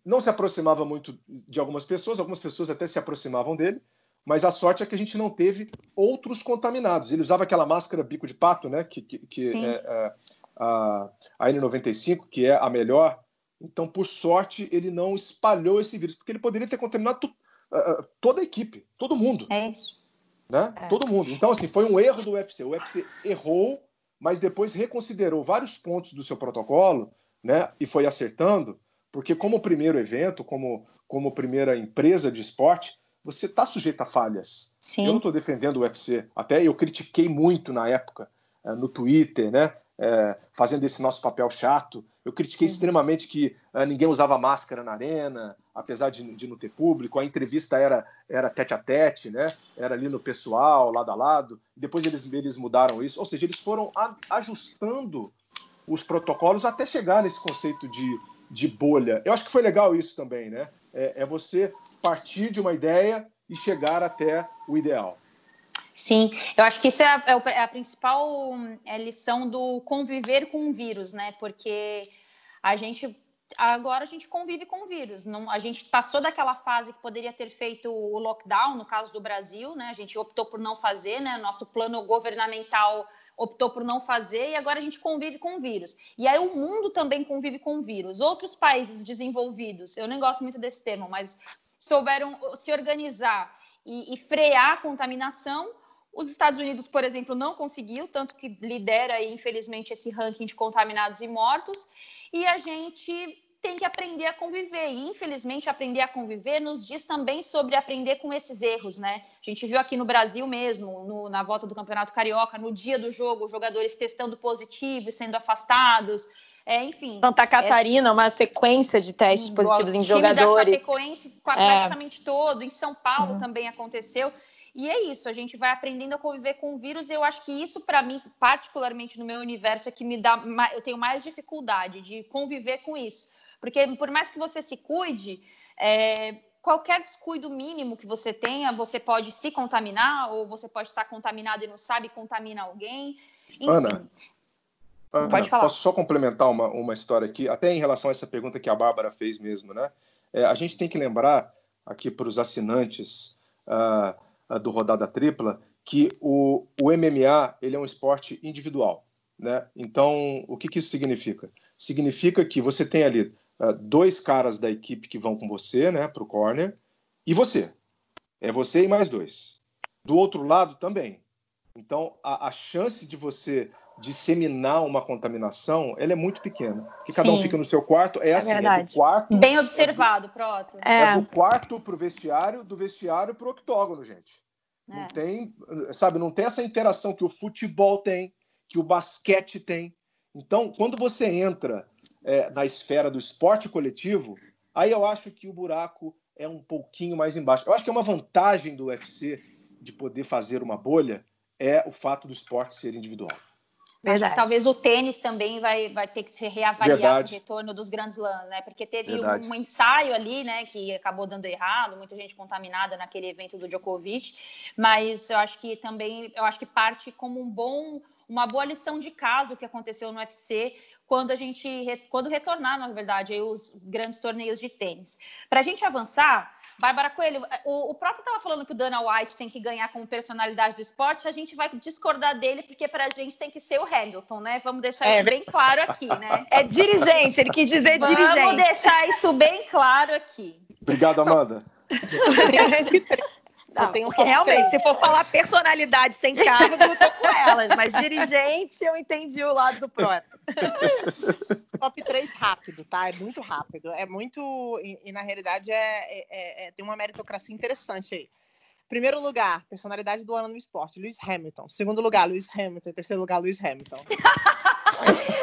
não se aproximava muito de algumas pessoas, algumas pessoas até se aproximavam dele, mas a sorte é que a gente não teve outros contaminados. Ele usava aquela máscara bico de pato, né? Que, que, que é, é, a, a N95, que é a melhor então, por sorte, ele não espalhou esse vírus, porque ele poderia ter contaminado uh, toda a equipe, todo mundo. É isso. Né? É. Todo mundo. Então, assim, foi um erro do UFC. O UFC errou, mas depois reconsiderou vários pontos do seu protocolo né? e foi acertando, porque como primeiro evento, como, como primeira empresa de esporte, você está sujeito a falhas. Sim. Eu não estou defendendo o UFC. Até eu critiquei muito na época, uh, no Twitter, né? É, fazendo esse nosso papel chato. Eu critiquei uhum. extremamente que é, ninguém usava máscara na arena, apesar de, de, não ter público. A entrevista era, era tete a tete, né? era ali no pessoal, lado a lado. Depois eles, eles mudaram isso. Ou seja, eles foram a, ajustando os protocolos até chegar nesse conceito de, de bolha. Eu acho que foi legal isso também, né? É, é você partir de uma ideia e chegar até o ideal. Sim, eu acho que isso é a, é, é a principal é, lição do conviver com o vírus, né? Porque a gente agora a gente convive com o vírus. Não, a gente passou daquela fase que poderia ter feito o lockdown, no caso do Brasil, né? A gente optou por não fazer, né? Nosso plano governamental optou por não fazer e agora a gente convive com o vírus. E aí o mundo também convive com o vírus. Outros países desenvolvidos, eu nem gosto muito desse termo, mas souberam se organizar e, e frear a contaminação os Estados Unidos, por exemplo, não conseguiu, tanto que lidera, infelizmente, esse ranking de contaminados e mortos. E a gente tem que aprender a conviver. E, infelizmente, aprender a conviver nos diz também sobre aprender com esses erros, né? A gente viu aqui no Brasil mesmo, no, na volta do Campeonato Carioca, no dia do jogo, os jogadores testando positivo e sendo afastados. É, enfim. Santa é Catarina, é... uma sequência de testes positivos em jogadores. O time da Chapecoense é. praticamente é. todo. Em São Paulo uhum. também aconteceu. E é isso, a gente vai aprendendo a conviver com o vírus. E eu acho que isso, para mim, particularmente no meu universo, é que me dá. Eu tenho mais dificuldade de conviver com isso. Porque por mais que você se cuide, é, qualquer descuido mínimo que você tenha, você pode se contaminar, ou você pode estar contaminado e não sabe, contamina alguém. Enfim. Ana, Ana pode falar. Posso só complementar uma, uma história aqui, até em relação a essa pergunta que a Bárbara fez mesmo, né? É, a gente tem que lembrar aqui para os assinantes. Uh, do rodada tripla que o, o MMA ele é um esporte individual, né? Então o que, que isso significa? Significa que você tem ali uh, dois caras da equipe que vão com você, né, para o corner e você é você e mais dois. Do outro lado também. Então a, a chance de você disseminar uma contaminação, ela é muito pequena. Que cada Sim. um fica no seu quarto, é, é assim, verdade. é do quarto... Bem observado, é do, Proto. É. é do quarto pro vestiário, do vestiário pro octógono, gente. É. Não tem, sabe, não tem essa interação que o futebol tem, que o basquete tem. Então, quando você entra é, na esfera do esporte coletivo, aí eu acho que o buraco é um pouquinho mais embaixo. Eu acho que é uma vantagem do UFC de poder fazer uma bolha é o fato do esporte ser individual. Verdade. Acho que talvez o tênis também vai, vai ter que se reavaliar Verdade. o retorno dos grandes lãs, né? Porque teve um, um, ensaio ali, né, que acabou dando errado, muita gente contaminada naquele evento do Djokovic, mas eu acho que também, eu acho que parte como um bom uma boa lição de caso que aconteceu no UFC quando a gente quando retornar, na verdade, aí, os grandes torneios de tênis. Para a gente avançar, Bárbara Coelho, o, o Prof estava falando que o Dana White tem que ganhar como personalidade do esporte, a gente vai discordar dele, porque para a gente tem que ser o Hamilton, né? Vamos deixar é, isso bem claro aqui, né? [laughs] É dirigente, ele quis dizer Vamos dirigente. Vamos deixar isso bem claro aqui. Obrigado, Amanda. [laughs] Não, tenho um [laughs] realmente, se for falar personalidade sem cargo, eu tô com elas, mas dirigente, eu entendi o lado do próprio. [laughs] Top 3 rápido, tá? É muito rápido. É muito. E, e na realidade é, é, é, é, tem uma meritocracia interessante aí. Primeiro lugar, personalidade do ano no esporte, Lewis Hamilton. Segundo lugar, Lewis Hamilton. Terceiro lugar, Lewis Hamilton. [laughs]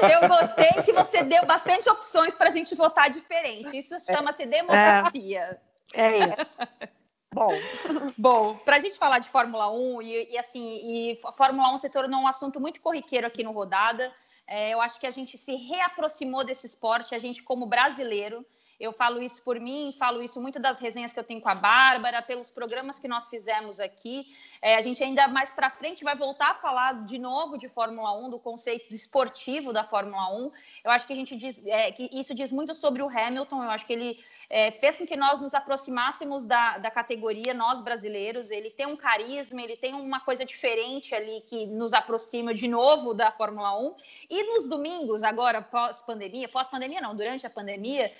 Eu gostei que você deu bastante opções para a gente votar diferente. Isso chama-se democracia. É, é isso. Bom, [laughs] bom, para a gente falar de Fórmula 1 e, e, assim, e a Fórmula 1 se tornou um assunto muito corriqueiro aqui no Rodada. É, eu acho que a gente se reaproximou desse esporte, a gente como brasileiro. Eu falo isso por mim, falo isso muito das resenhas que eu tenho com a Bárbara, pelos programas que nós fizemos aqui. É, a gente ainda mais para frente vai voltar a falar de novo de Fórmula 1, do conceito esportivo da Fórmula 1. Eu acho que a gente diz é, que isso diz muito sobre o Hamilton. Eu acho que ele é, fez com que nós nos aproximássemos da, da categoria, nós brasileiros. Ele tem um carisma, ele tem uma coisa diferente ali que nos aproxima de novo da Fórmula 1. E nos domingos, agora pós-pandemia, pós-pandemia não, durante a pandemia,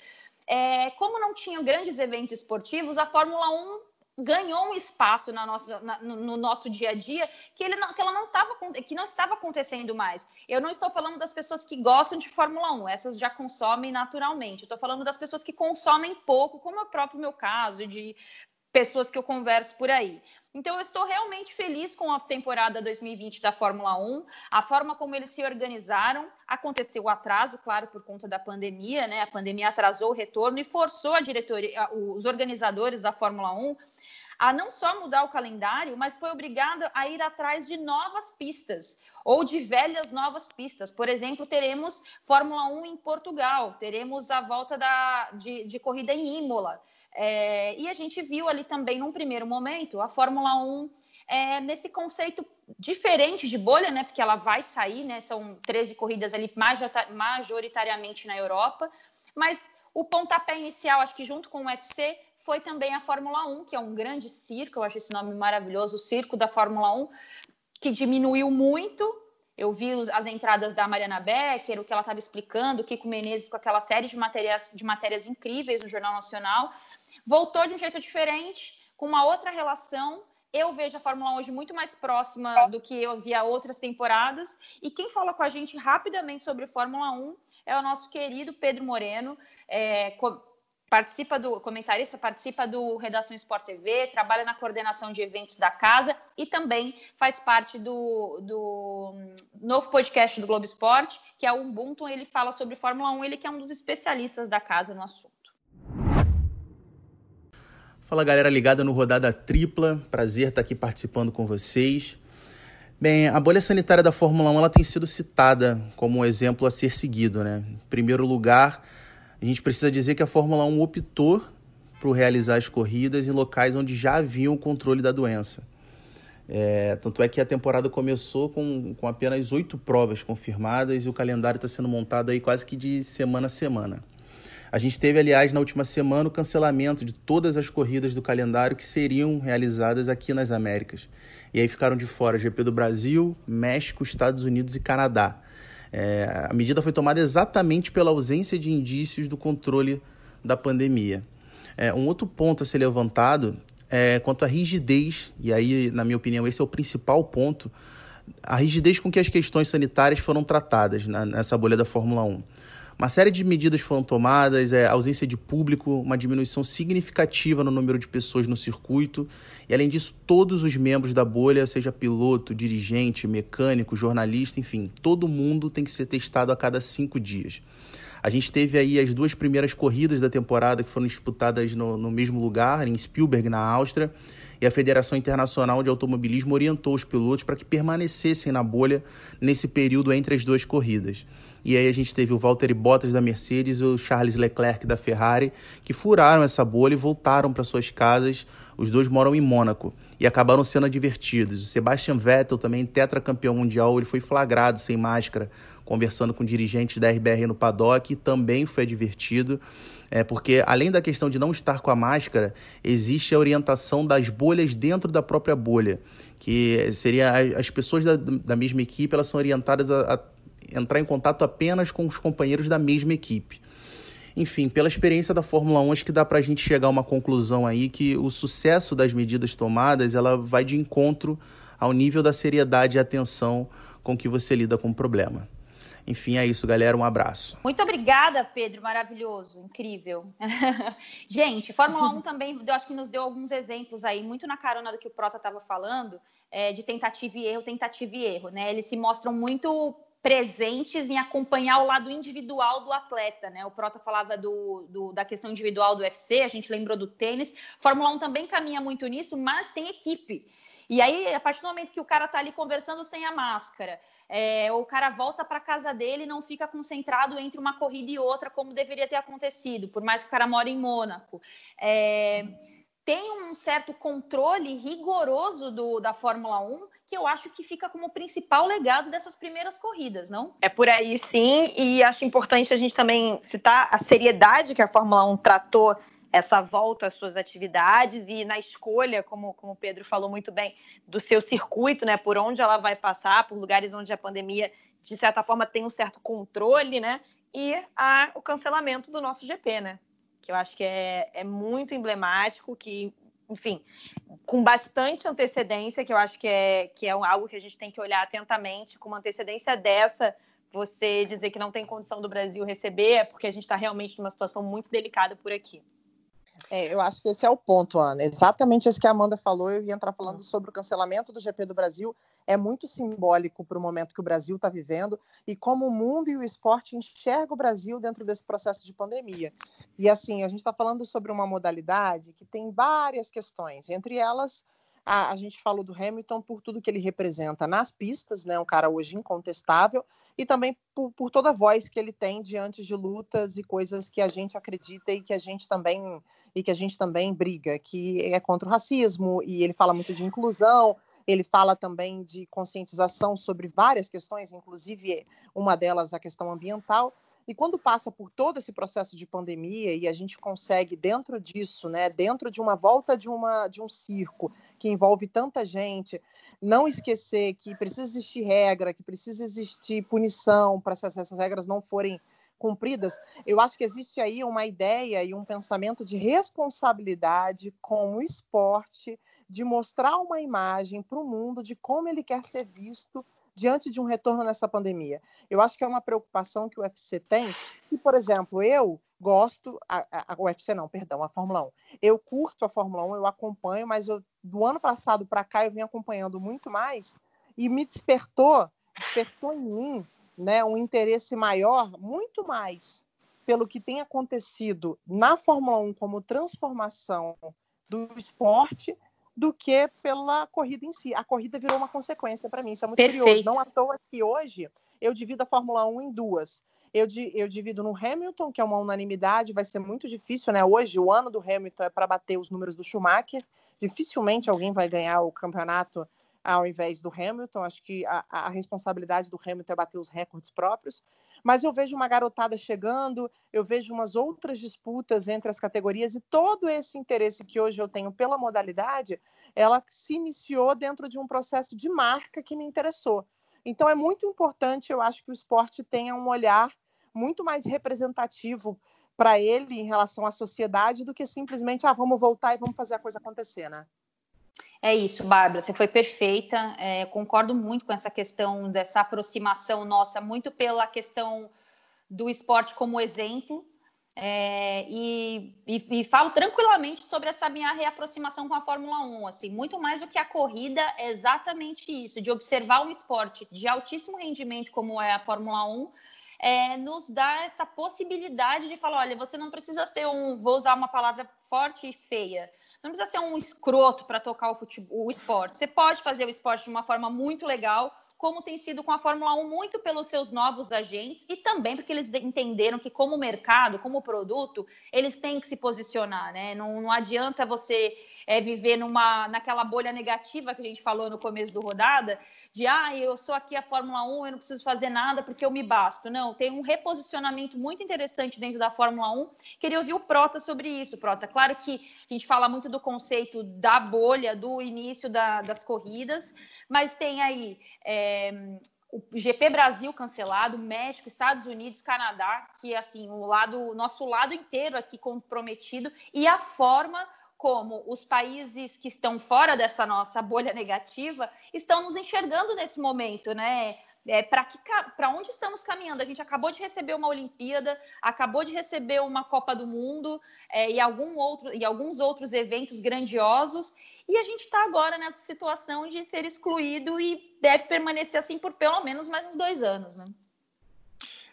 é, como não tinha grandes eventos esportivos, a Fórmula 1 ganhou um espaço na nossa, na, no nosso dia a dia que, ele não, que ela não tava, que não estava acontecendo mais. Eu não estou falando das pessoas que gostam de Fórmula 1, essas já consomem naturalmente. Estou falando das pessoas que consomem pouco, como é o próprio meu caso, de pessoas que eu converso por aí. Então, eu estou realmente feliz com a temporada 2020 da Fórmula 1, a forma como eles se organizaram. Aconteceu o atraso, claro, por conta da pandemia, né? A pandemia atrasou o retorno e forçou a diretoria, os organizadores da Fórmula 1 a não só mudar o calendário, mas foi obrigada a ir atrás de novas pistas ou de velhas novas pistas. Por exemplo, teremos Fórmula 1 em Portugal, teremos a volta da, de, de corrida em Imola. É, e a gente viu ali também, num primeiro momento, a Fórmula 1 é, nesse conceito diferente de bolha, né? Porque ela vai sair, né? São 13 corridas ali majoritariamente na Europa, mas o pontapé inicial, acho que junto com o UFC, foi também a Fórmula 1, que é um grande circo, eu acho esse nome maravilhoso, o circo da Fórmula 1, que diminuiu muito. Eu vi as entradas da Mariana Becker, o que ela estava explicando, o Kiko Menezes com aquela série de matérias, de matérias incríveis no Jornal Nacional. Voltou de um jeito diferente, com uma outra relação. Eu vejo a Fórmula 1 hoje muito mais próxima do que eu via outras temporadas. E quem fala com a gente rapidamente sobre Fórmula 1 é o nosso querido Pedro Moreno, é, participa do comentarista, participa do Redação Sport TV, trabalha na coordenação de eventos da casa e também faz parte do, do novo podcast do Globo Esporte, que é o Ubuntu. Ele fala sobre Fórmula 1, ele que é um dos especialistas da casa no assunto. Fala galera ligada no Rodada Tripla, prazer estar aqui participando com vocês. Bem, a bolha sanitária da Fórmula 1 ela tem sido citada como um exemplo a ser seguido. Né? Em primeiro lugar, a gente precisa dizer que a Fórmula 1 optou por realizar as corridas em locais onde já havia o controle da doença. É, tanto é que a temporada começou com, com apenas oito provas confirmadas e o calendário está sendo montado aí quase que de semana a semana. A gente teve, aliás, na última semana o cancelamento de todas as corridas do calendário que seriam realizadas aqui nas Américas. E aí ficaram de fora GP do Brasil, México, Estados Unidos e Canadá. É, a medida foi tomada exatamente pela ausência de indícios do controle da pandemia. É, um outro ponto a ser levantado é quanto à rigidez, e aí, na minha opinião, esse é o principal ponto, a rigidez com que as questões sanitárias foram tratadas na, nessa bolha da Fórmula 1. Uma série de medidas foram tomadas, é, ausência de público, uma diminuição significativa no número de pessoas no circuito, e além disso, todos os membros da bolha, seja piloto, dirigente, mecânico, jornalista, enfim, todo mundo tem que ser testado a cada cinco dias. A gente teve aí as duas primeiras corridas da temporada que foram disputadas no, no mesmo lugar, em Spielberg, na Áustria, e a Federação Internacional de Automobilismo orientou os pilotos para que permanecessem na bolha nesse período entre as duas corridas. E aí a gente teve o Valtteri Bottas da Mercedes e o Charles Leclerc da Ferrari, que furaram essa bolha e voltaram para suas casas. Os dois moram em Mônaco e acabaram sendo advertidos. O Sebastian Vettel, também tetracampeão mundial, ele foi flagrado sem máscara, conversando com dirigentes da RBR no paddock, e também foi advertido. É, porque além da questão de não estar com a máscara, existe a orientação das bolhas dentro da própria bolha, que seria as pessoas da, da mesma equipe, elas são orientadas a, a entrar em contato apenas com os companheiros da mesma equipe. Enfim, pela experiência da Fórmula 1, acho que dá para a gente chegar a uma conclusão aí que o sucesso das medidas tomadas ela vai de encontro ao nível da seriedade e atenção com que você lida com o problema. Enfim, é isso, galera. Um abraço. Muito obrigada, Pedro. Maravilhoso, incrível. [laughs] Gente, Fórmula 1 também, eu acho que nos deu alguns exemplos aí, muito na carona do que o Prota estava falando, é, de tentativa e erro, tentativa e erro, né? Eles se mostram muito presentes em acompanhar o lado individual do atleta, né? O Prota falava do, do, da questão individual do UFC, a gente lembrou do tênis. Fórmula 1 também caminha muito nisso, mas tem equipe. E aí, a partir do momento que o cara tá ali conversando sem a máscara, é, o cara volta para casa dele e não fica concentrado entre uma corrida e outra, como deveria ter acontecido, por mais que o cara mora em Mônaco. É, tem um certo controle rigoroso do, da Fórmula 1 que eu acho que fica como principal legado dessas primeiras corridas, não? É por aí sim, e acho importante a gente também citar a seriedade que a Fórmula 1 tratou essa volta às suas atividades e na escolha, como, como o Pedro falou muito bem, do seu circuito, né, por onde ela vai passar, por lugares onde a pandemia, de certa forma, tem um certo controle, né, e a, o cancelamento do nosso GP, né, que eu acho que é, é muito emblemático, que, enfim, com bastante antecedência, que eu acho que é, que é algo que a gente tem que olhar atentamente, com uma antecedência dessa, você dizer que não tem condição do Brasil receber, é porque a gente está realmente numa situação muito delicada por aqui. É, eu acho que esse é o ponto, Ana. Exatamente esse que a Amanda falou. Eu ia entrar falando sobre o cancelamento do GP do Brasil. É muito simbólico para o momento que o Brasil está vivendo e como o mundo e o esporte enxergam o Brasil dentro desse processo de pandemia. E assim, a gente está falando sobre uma modalidade que tem várias questões, entre elas a, a, gente falou do Hamilton por tudo que ele representa nas pistas, né? Um cara hoje incontestável, e também por, por, toda a voz que ele tem diante de lutas e coisas que a gente acredita e que a gente também e que a gente também briga, que é contra o racismo e ele fala muito de inclusão. Ele fala também de conscientização sobre várias questões, inclusive uma delas a questão ambiental. E quando passa por todo esse processo de pandemia e a gente consegue dentro disso, né, dentro de uma volta de uma de um circo que envolve tanta gente, não esquecer que precisa existir regra, que precisa existir punição para se essas regras não forem cumpridas, eu acho que existe aí uma ideia e um pensamento de responsabilidade com o esporte, de mostrar uma imagem para o mundo de como ele quer ser visto diante de um retorno nessa pandemia. Eu acho que é uma preocupação que o UFC tem, que, por exemplo, eu gosto, a, a, a UFC não, perdão, a Fórmula 1. Eu curto a Fórmula 1, eu acompanho, mas eu, do ano passado para cá eu vim acompanhando muito mais e me despertou, despertou em mim né, um interesse maior, muito mais pelo que tem acontecido na Fórmula 1 como transformação do esporte do que pela corrida em si. A corrida virou uma consequência para mim, isso é muito Perfeito. curioso. Não à toa que hoje eu divido a Fórmula 1 em duas. Eu, eu divido no Hamilton, que é uma unanimidade, vai ser muito difícil, né? Hoje, o ano do Hamilton é para bater os números do Schumacher. Dificilmente alguém vai ganhar o campeonato ao invés do Hamilton. Acho que a, a, responsabilidade do Hamilton é bater os recordes próprios. Mas eu vejo uma garotada chegando, eu vejo umas outras disputas entre as categorias e todo esse interesse que hoje eu tenho pela modalidade, ela se iniciou dentro de um processo de marca que me interessou. Então é muito importante, eu acho que o esporte tenha um olhar muito mais representativo para ele em relação à sociedade do que simplesmente, ah, vamos voltar e vamos fazer a coisa acontecer, né? É isso, Bárbara, você foi perfeita. É, concordo muito com essa questão dessa aproximação nossa, muito pela questão do esporte como exemplo. É, e, e, e, falo tranquilamente sobre essa minha reaproximação com a Fórmula 1. Assim, muito mais do que a corrida, é exatamente isso, de observar um esporte de altíssimo rendimento como é a Fórmula 1, é, nos dá essa possibilidade de falar: olha, você não precisa ser um, vou usar uma palavra forte e feia, você não precisa ser um escroto para tocar o, futebol, o esporte. Você pode fazer o esporte de uma forma muito legal, como tem sido com a Fórmula 1, muito pelos seus novos agentes e também porque eles entenderam que, como mercado, como produto, eles têm que se posicionar, né? Não, não adianta você é, viver numa, naquela bolha negativa que a gente falou no começo do rodada, de ah, eu sou aqui a Fórmula 1, eu não preciso fazer nada porque eu me basto. Não, tem um reposicionamento muito interessante dentro da Fórmula 1. Queria ouvir o Prota sobre isso, Prota. Claro que a gente fala muito do conceito da bolha, do início da, das corridas, mas tem aí. É, o GP Brasil cancelado, México, Estados Unidos, Canadá, que assim, o lado, nosso lado inteiro aqui comprometido e a forma como os países que estão fora dessa nossa bolha negativa estão nos enxergando nesse momento, né? É, para onde estamos caminhando? A gente acabou de receber uma Olimpíada, acabou de receber uma Copa do Mundo é, e, algum outro, e alguns outros eventos grandiosos, e a gente está agora nessa situação de ser excluído e deve permanecer assim por pelo menos mais uns dois anos. Né?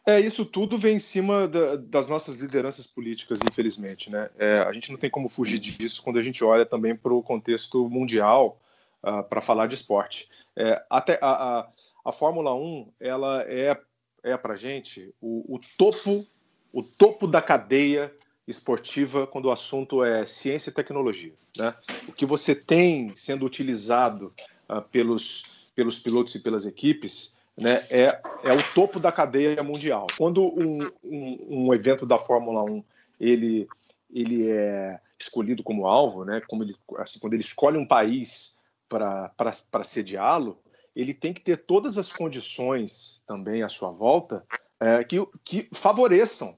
É, isso tudo vem em cima da, das nossas lideranças políticas, infelizmente. Né? É, a gente não tem como fugir disso quando a gente olha também para o contexto mundial uh, ah, para falar de esporte. É, até a, a a Fórmula 1 ela é, é para gente o, o, topo o topo da cadeia esportiva quando o assunto é ciência e tecnologia. Né? O que você tem sendo utilizado uh, pelos, pelos pilotos e pelas equipes né, é, é o topo da cadeia mundial. Quando um, um, um evento da Fórmula 1 ele, ele é escolhido como alvo, né, como ele, assim, quando ele escolhe um país para sediá-lo, ele tem que ter todas as condições também à sua volta é, que, que favoreçam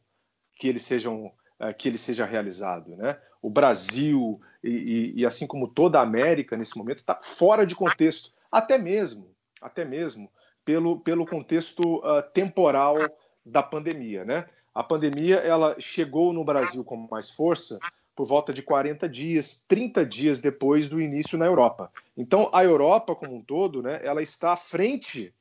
que ele, sejam, é, que ele seja realizado. Né? O Brasil, e, e, e assim como toda a América nesse momento, está fora de contexto, até mesmo, até mesmo pelo, pelo contexto uh, temporal da pandemia. Né? A pandemia ela chegou no Brasil com mais força por volta de 40 dias, 30 dias depois do início na Europa. Então, a Europa como um todo, né, ela está à frente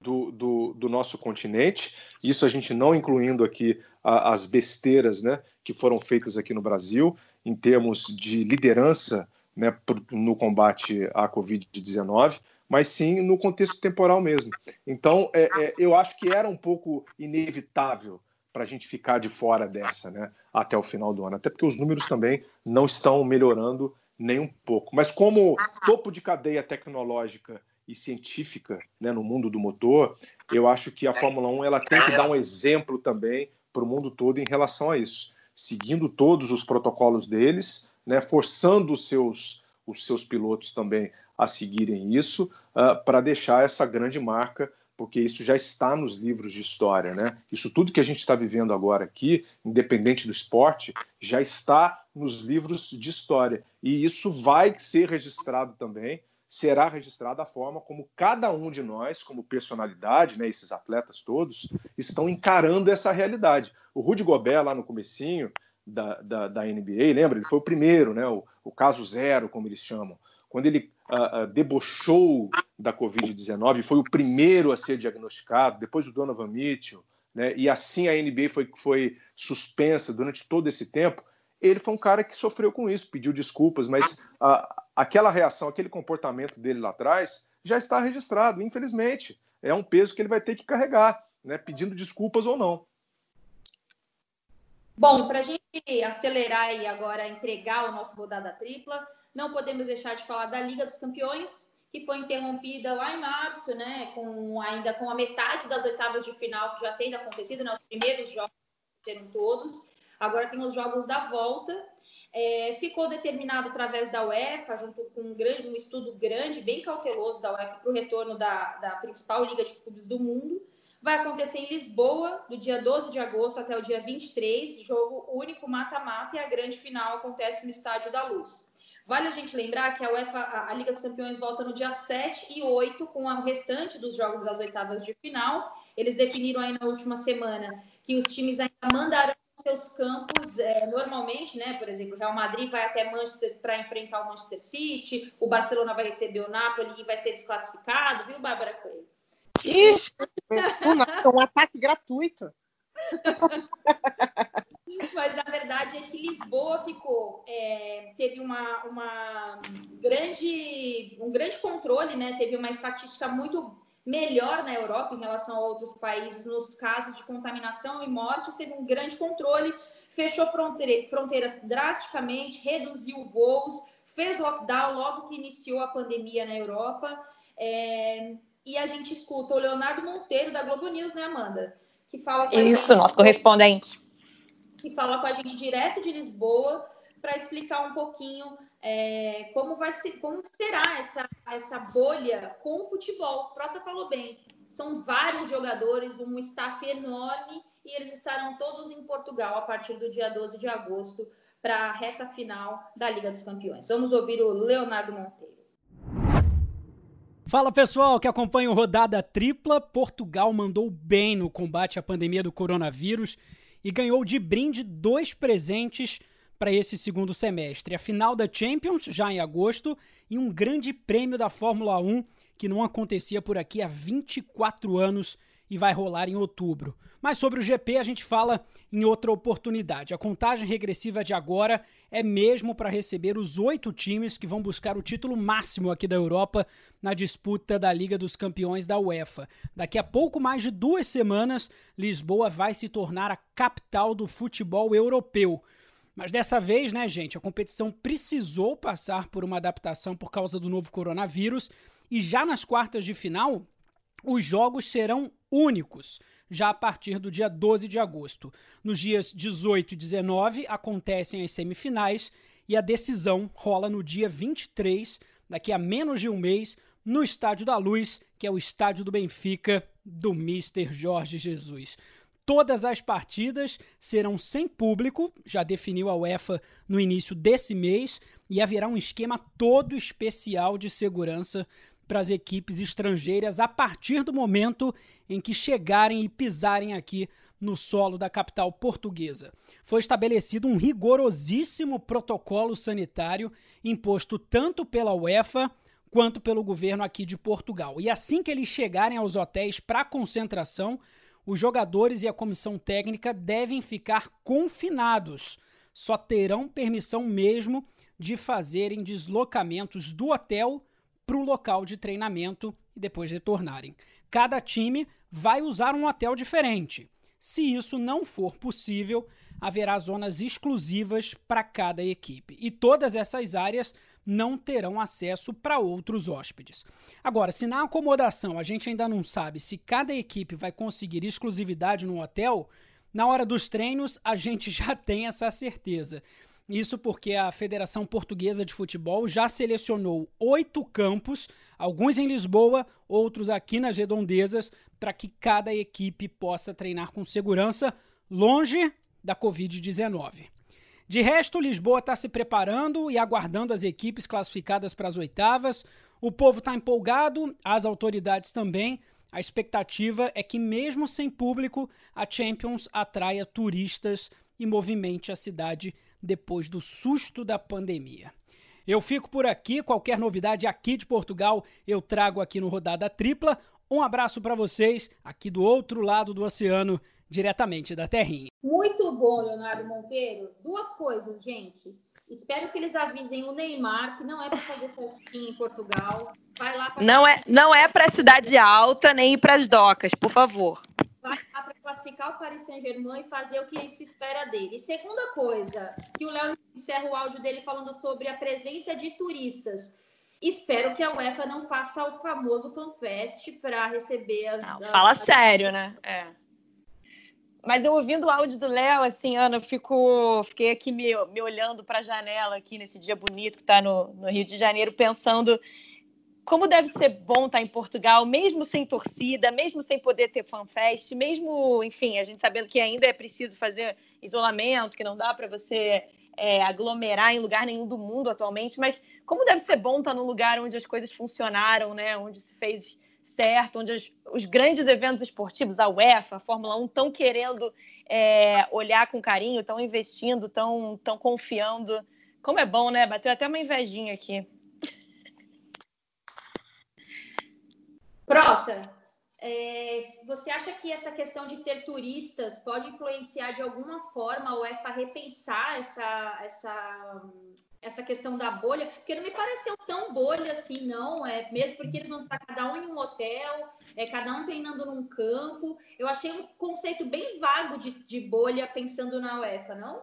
do, do, do nosso continente, isso a gente não incluindo aqui a, as besteiras né, que foram feitas aqui no Brasil, em termos de liderança né, no combate à Covid-19, mas sim no contexto temporal mesmo. Então, é, é, eu acho que era um pouco inevitável para a gente ficar de fora dessa, né, até o final do ano. Até porque os números também não estão melhorando nem um pouco. Mas como topo de cadeia tecnológica e científica né, no mundo do motor, eu acho que a Fórmula 1 ela tem que dar um exemplo também para o mundo todo em relação a isso, seguindo todos os protocolos deles, né, forçando os seus, os seus pilotos também a seguirem isso, uh, para deixar essa grande marca porque isso já está nos livros de história, né? Isso tudo que a gente está vivendo agora aqui, independente do esporte, já está nos livros de história. E isso vai ser registrado também, será registrado a forma como cada um de nós, como personalidade, né, esses atletas todos, estão encarando essa realidade. O Rudy Gobert, lá no comecinho da, da, da NBA, lembra? Ele foi o primeiro, né, o, o caso zero, como eles chamam. Quando ele uh, uh, debochou da Covid-19, foi o primeiro a ser diagnosticado, depois o Donovan Mitchell, né, e assim a NBA foi, foi suspensa durante todo esse tempo. Ele foi um cara que sofreu com isso, pediu desculpas, mas aquela reação, aquele comportamento dele lá atrás já está registrado, infelizmente. É um peso que ele vai ter que carregar, né, pedindo desculpas ou não. Bom, para a gente acelerar e agora entregar o nosso rodada tripla, não podemos deixar de falar da Liga dos Campeões, que foi interrompida lá em março, né, com ainda com a metade das oitavas de final que já tem acontecido, né, os primeiros jogos serão todos. Agora tem os jogos da volta. É, ficou determinado através da UEFA, junto com um, grande, um estudo grande, bem cauteloso da UEFA, para o retorno da, da principal liga de clubes do mundo. Vai acontecer em Lisboa, do dia 12 de agosto até o dia 23, jogo único mata-mata, e a grande final acontece no Estádio da Luz. Vale a gente lembrar que a UEFA, a Liga dos Campeões volta no dia 7 e 8 com o restante dos jogos das oitavas de final. Eles definiram aí na última semana que os times ainda mandarão seus campos é, normalmente, né? Por exemplo, o Real Madrid vai até Manchester para enfrentar o Manchester City, o Barcelona vai receber o Napoli e vai ser desclassificado, viu, Bárbara Coelho? Isso! [laughs] um ataque gratuito. [laughs] mas a verdade é que Lisboa ficou, é, teve uma, uma grande, um grande controle, né? Teve uma estatística muito melhor na Europa em relação a outros países nos casos de contaminação e mortes, teve um grande controle, fechou fronteiras drasticamente, reduziu voos, fez lockdown logo que iniciou a pandemia na Europa. É, e a gente escuta o Leonardo Monteiro da Globo News, né, Amanda? Que fala Isso, nosso correspondente que fala com a gente direto de Lisboa para explicar um pouquinho é, como vai ser, como será essa, essa bolha com o futebol. Prota falou bem, são vários jogadores, um staff enorme, e eles estarão todos em Portugal a partir do dia 12 de agosto para a reta final da Liga dos Campeões. Vamos ouvir o Leonardo Monteiro. Fala pessoal que acompanha o Rodada Tripla. Portugal mandou bem no combate à pandemia do coronavírus e ganhou de brinde dois presentes para esse segundo semestre: a final da Champions, já em agosto, e um grande prêmio da Fórmula 1 que não acontecia por aqui há 24 anos e vai rolar em outubro. Mas sobre o GP a gente fala em outra oportunidade. A contagem regressiva de agora é mesmo para receber os oito times que vão buscar o título máximo aqui da Europa na disputa da Liga dos Campeões da UEFA. Daqui a pouco mais de duas semanas, Lisboa vai se tornar a capital do futebol europeu. Mas dessa vez, né, gente, a competição precisou passar por uma adaptação por causa do novo coronavírus e já nas quartas de final, os jogos serão únicos, já a partir do dia 12 de agosto. Nos dias 18 e 19 acontecem as semifinais e a decisão rola no dia 23, daqui a menos de um mês, no Estádio da Luz, que é o estádio do Benfica do Mister Jorge Jesus. Todas as partidas serão sem público, já definiu a UEFA no início desse mês, e haverá um esquema todo especial de segurança para as equipes estrangeiras a partir do momento em que chegarem e pisarem aqui no solo da capital portuguesa. Foi estabelecido um rigorosíssimo protocolo sanitário imposto tanto pela UEFA quanto pelo governo aqui de Portugal. E assim que eles chegarem aos hotéis para concentração, os jogadores e a comissão técnica devem ficar confinados. Só terão permissão mesmo de fazerem deslocamentos do hotel para o local de treinamento e depois retornarem. Cada time vai usar um hotel diferente. Se isso não for possível, haverá zonas exclusivas para cada equipe e todas essas áreas não terão acesso para outros hóspedes. Agora, se na acomodação a gente ainda não sabe se cada equipe vai conseguir exclusividade no hotel, na hora dos treinos a gente [laughs] já tem essa certeza. Isso porque a Federação Portuguesa de Futebol já selecionou oito campos, alguns em Lisboa, outros aqui nas redondezas, para que cada equipe possa treinar com segurança, longe da Covid-19. De resto, Lisboa está se preparando e aguardando as equipes classificadas para as oitavas. O povo está empolgado, as autoridades também. A expectativa é que, mesmo sem público, a Champions atraia turistas e movimente a cidade depois do susto da pandemia. Eu fico por aqui. Qualquer novidade aqui de Portugal eu trago aqui no Rodada Tripla. Um abraço para vocês aqui do outro lado do oceano, diretamente da Terrinha. Muito bom, Leonardo Monteiro. Duas coisas, gente. Espero que eles avisem o Neymar que não é para fazer festinha em Portugal. Vai lá pra... Não é, não é para cidade alta nem ir para as docas, por favor vai para classificar o Paris Saint-Germain e fazer o que se espera dele. E segunda coisa, que o Léo encerra o áudio dele falando sobre a presença de turistas. Espero que a UEFA não faça o famoso FanFest para receber as. Não, as... fala sério, né? É. Mas eu ouvindo o áudio do Léo, assim, Ana, eu fico, fiquei aqui me, me olhando para a janela aqui nesse dia bonito que está no, no Rio de Janeiro, pensando como deve ser bom estar em Portugal, mesmo sem torcida, mesmo sem poder ter fanfest, mesmo, enfim, a gente sabendo que ainda é preciso fazer isolamento, que não dá para você é, aglomerar em lugar nenhum do mundo atualmente, mas como deve ser bom estar num lugar onde as coisas funcionaram, né? Onde se fez certo, onde as, os grandes eventos esportivos, a UEFA, a Fórmula 1, estão querendo é, olhar com carinho, estão investindo, estão confiando. Como é bom, né? Bateu até uma invejinha aqui. Prota, é, você acha que essa questão de ter turistas pode influenciar de alguma forma a UEFA repensar essa, essa, essa questão da bolha? Porque não me pareceu tão bolha assim, não. É mesmo porque eles vão estar cada um em um hotel, é, cada um treinando num campo. Eu achei um conceito bem vago de, de bolha pensando na UEFA, não?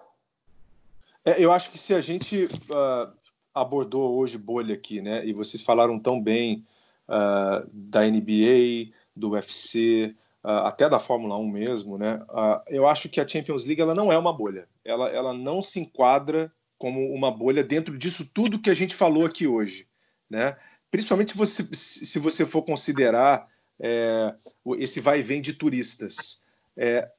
É, eu acho que se a gente uh, abordou hoje bolha aqui, né? E vocês falaram tão bem uh, da NBA, do UFC, uh, ah, até da Fórmula 1 mesmo, né? Uh, eu acho que a Champions League ela não é uma bolha. Ela, ela não se enquadra como uma bolha dentro disso tudo que a gente falou aqui hoje, né? Principalmente se você, se você for considerar é, esse vai e vem de turistas. É,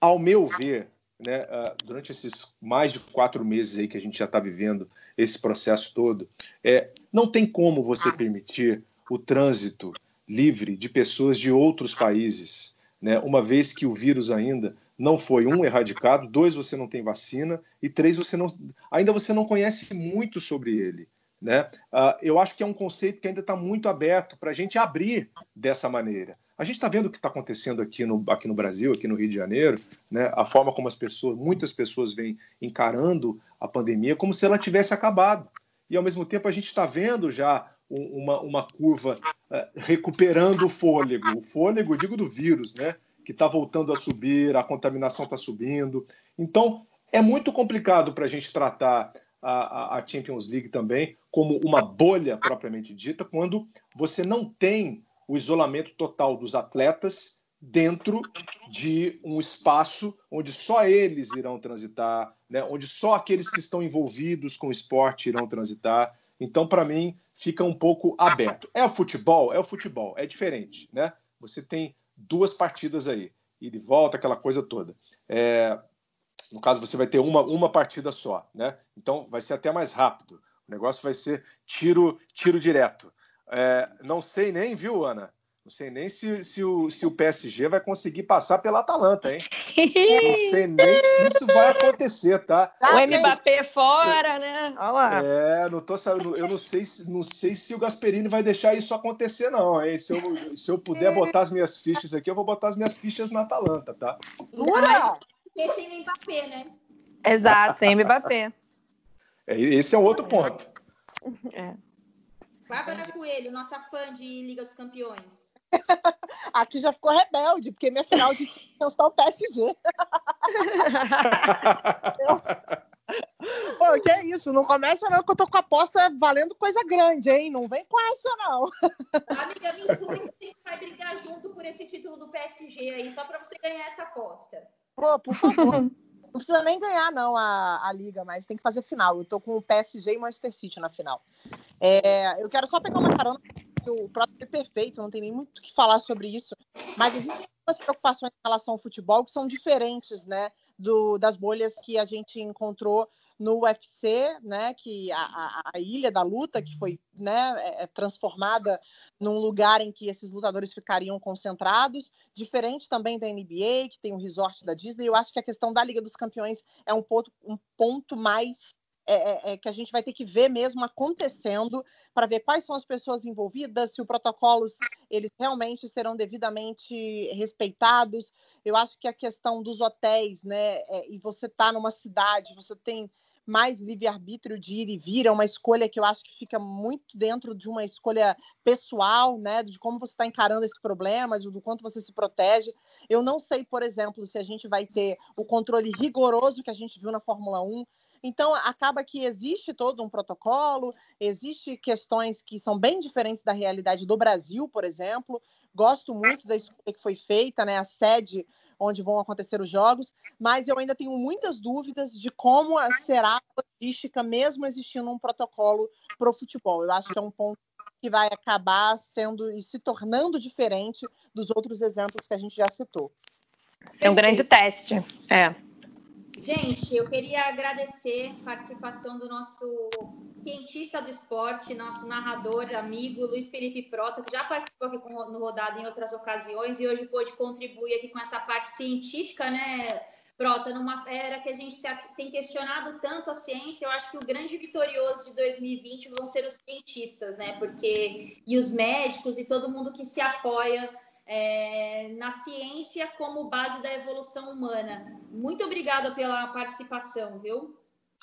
ao meu ver, né, durante esses mais de quatro meses aí que a gente já está vivendo esse processo todo, é, não tem como você permitir o trânsito livre de pessoas de outros países, né, uma vez que o vírus ainda não foi um erradicado, dois você não tem vacina e três você não ainda você não conhece muito sobre ele. Né? Uh, eu acho que é um conceito que ainda está muito aberto para a gente abrir dessa maneira. A gente está vendo o que está acontecendo aqui no, aqui no Brasil, aqui no Rio de Janeiro, né? a forma como as pessoas, muitas pessoas vêm encarando a pandemia como se ela tivesse acabado. E ao mesmo tempo a gente está vendo já uma, uma curva uh, recuperando o fôlego, o fôlego, digo, do vírus, né? que está voltando a subir, a contaminação está subindo. Então, é muito complicado para a gente tratar a, a, Champions League também como uma bolha propriamente dita, quando você não tem o isolamento total dos atletas dentro de um espaço onde só eles irão transitar, né? onde só aqueles que estão envolvidos com o esporte irão transitar. Então, para mim, fica um pouco aberto. É o futebol? É o futebol, é diferente. Né? Você tem duas partidas aí, e de volta, aquela coisa toda. É, no caso, você vai ter uma, uma partida só, né? Então vai ser até mais rápido. O negócio vai ser tiro, tiro direto. É, não sei nem, viu, Ana? Não sei nem se, se, o, se o PSG vai conseguir passar pela Atalanta, hein? Não [laughs] sei nem se isso vai acontecer, tá? O Mbappé fora, né? Olha lá. É, não tô sabendo. Eu não sei, não sei se o Gasperini vai deixar isso acontecer, não, hein? Se eu, se eu puder botar as minhas fichas aqui, eu vou botar as minhas fichas na Atalanta, tá? Ura! sem Mbappé, né? Exato, sem Mbappé. [laughs] É, esse é um outro ponto. É. Bárbara Coelho, nossa fã de Liga dos Campeões. [laughs] Aqui já ficou rebelde, porque minha final de Champions está o PSG. [laughs] Pô, que é isso? Não começa não que eu tô com a aposta valendo coisa grande, hein? Não vem com essa, não. Amiga, me inclui que você vai brigar junto por esse título do PSG aí, só para você ganhar essa aposta. Pô, por favor. Não precisa nem ganhar, não, a, a Liga, mas tem que fazer final. Eu tô com o PSG e Manchester City na final. É, eu quero só pegar uma carona o próprio é perfeito, não tem nem muito o que falar sobre isso. Mas existem algumas preocupações em relação ao futebol que são diferentes, né, do, das bolhas que a gente encontrou no UFC, né, que a, a, a ilha da luta que foi, né, é, é, transformada num lugar em que esses lutadores ficariam concentrados, diferente também da NBA, que tem o resort da Disney. Eu acho que a questão da Liga dos Campeões é um ponto, um ponto mais é, é, é, que a gente vai ter que ver mesmo acontecendo para ver quais são as pessoas envolvidas, se os protocolos eles realmente serão devidamente respeitados. Eu acho que a questão dos hotéis, né, é, e você está numa cidade, você tem mais livre-arbítrio de ir e vir, é uma escolha que eu acho que fica muito dentro de uma escolha pessoal, né, de como você está encarando esse problema, do quanto você se protege. Eu não sei, por exemplo, se a gente vai ter o controle rigoroso que a gente viu na Fórmula 1, então, acaba que existe todo um protocolo, existe questões que são bem diferentes da realidade do Brasil, por exemplo. Gosto muito da escolha que foi feita, né? A sede onde vão acontecer os jogos, mas eu ainda tenho muitas dúvidas de como será a logística, mesmo existindo um protocolo para o futebol. Eu acho que é um ponto que vai acabar sendo e se tornando diferente dos outros exemplos que a gente já citou. É um grande teste. É. Gente, eu queria agradecer a participação do nosso cientista do esporte, nosso narrador, amigo Luiz Felipe Prota, que já participou aqui no Rodada em outras ocasiões e hoje pôde contribuir aqui com essa parte científica, né, Prota? Numa era que a gente tem questionado tanto a ciência, eu acho que o grande vitorioso de 2020 vão ser os cientistas, né? Porque e os médicos e todo mundo que se apoia é, na ciência como base da evolução humana. Muito obrigada pela participação, viu?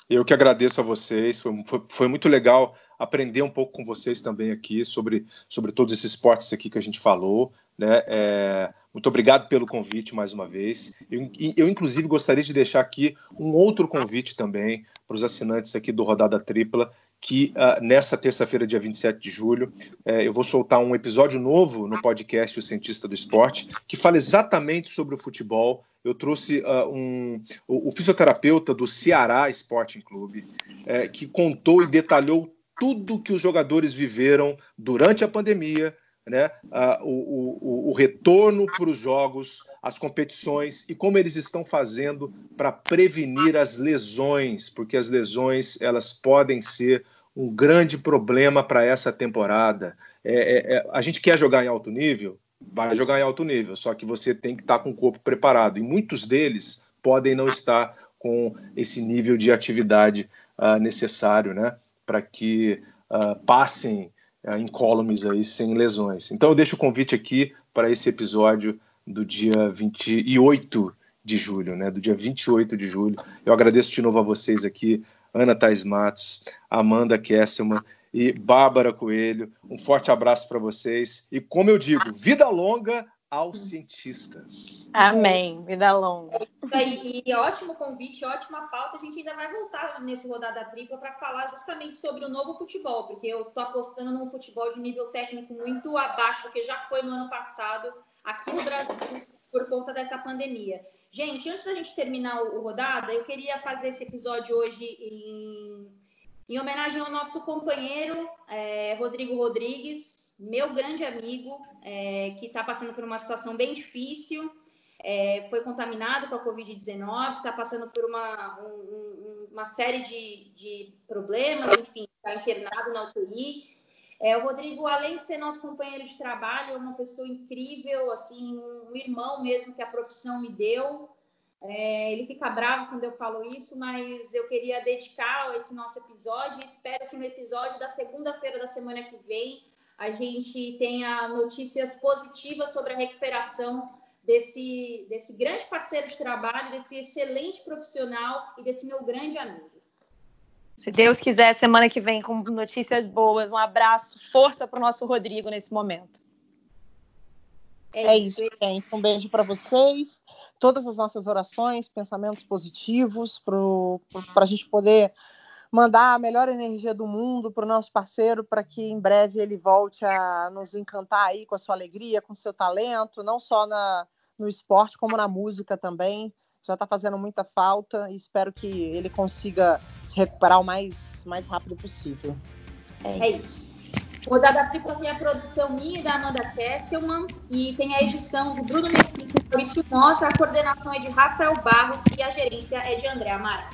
Eu que agradeço a vocês, foi, foi, foi, muito legal aprender um pouco com vocês também aqui sobre, sobre todos esses esportes aqui que a gente falou. Né? É, muito obrigado pelo convite mais uma vez. Eu, eu, inclusive, gostaria de deixar aqui um outro convite também para os assinantes aqui do Rodada Tripla, que uh, nessa terça-feira, dia 27 de julho, uh, eu vou soltar um episódio novo no podcast O Cientista do Esporte, que fala exatamente sobre o futebol. Eu trouxe uh, um, o, o, fisioterapeuta do Ceará Sporting Clube, uh, que contou e detalhou tudo que os jogadores viveram durante a pandemia, né, uh, o, o, o, retorno para os jogos, as competições e como eles estão fazendo para prevenir as lesões, porque as lesões elas podem ser um grande problema para essa temporada. É, é, é, a gente quer jogar em alto nível, vai jogar em alto nível, só que você tem que estar tá com o corpo preparado. E muitos deles podem não estar com esse nível de atividade uh, necessário, né, para que uh, passem uh, incólumes aí sem lesões. Então eu deixo o convite aqui para esse episódio do dia 28 de julho, né, do dia 28 de julho. Eu agradeço de novo a vocês aqui, Ana Tais Matos, Amanda Kesselman e Bárbara Coelho. Um forte abraço para vocês e como eu digo, vida longa aos cientistas. Amém. Vida longa. E, e ótimo convite, ótima pauta. A gente ainda vai voltar nesse rodada tripla para falar justamente sobre o novo futebol, porque eu estou apostando num futebol de nível técnico muito abaixo do que já foi no ano passado aqui no Brasil por conta dessa pandemia. Gente, antes da gente terminar o, o rodada, eu queria fazer esse episódio hoje em, em homenagem ao nosso companheiro é, Rodrigo Rodrigues, meu grande amigo, é, que está passando por uma situação bem difícil, é, foi contaminado com a Covid-19, está passando por uma, um, uma série de, de problemas, enfim, está internado na UTI. É, o Rodrigo, além de ser nosso companheiro de trabalho, é uma pessoa incrível, assim, um irmão mesmo que a profissão me deu. É, ele fica bravo quando eu falo isso, mas eu queria dedicar esse nosso episódio e espero que no episódio da segunda-feira da semana que vem a gente tenha notícias positivas sobre a recuperação desse, desse grande parceiro de trabalho, desse excelente profissional e desse meu grande amigo. Se Deus quiser, semana que vem com notícias boas. Um abraço, força para o nosso Rodrigo nesse momento. É, é isso, gente. Um beijo para vocês. Todas as nossas orações, pensamentos positivos para a gente poder mandar a melhor energia do mundo para o nosso parceiro, para que em breve ele volte a nos encantar aí com a sua alegria, com o seu talento, não só na, no esporte, como na música também. Já está fazendo muita falta e espero que ele consiga se recuperar o mais, mais rápido possível. É, isso. O Dada Tripla tem a produção minha e da Amanda Kestelman e tem a edição de Bruno Mesquita e Maurício Mota, a coordenação é de Rafael Barros e a gerência é de André Amaral.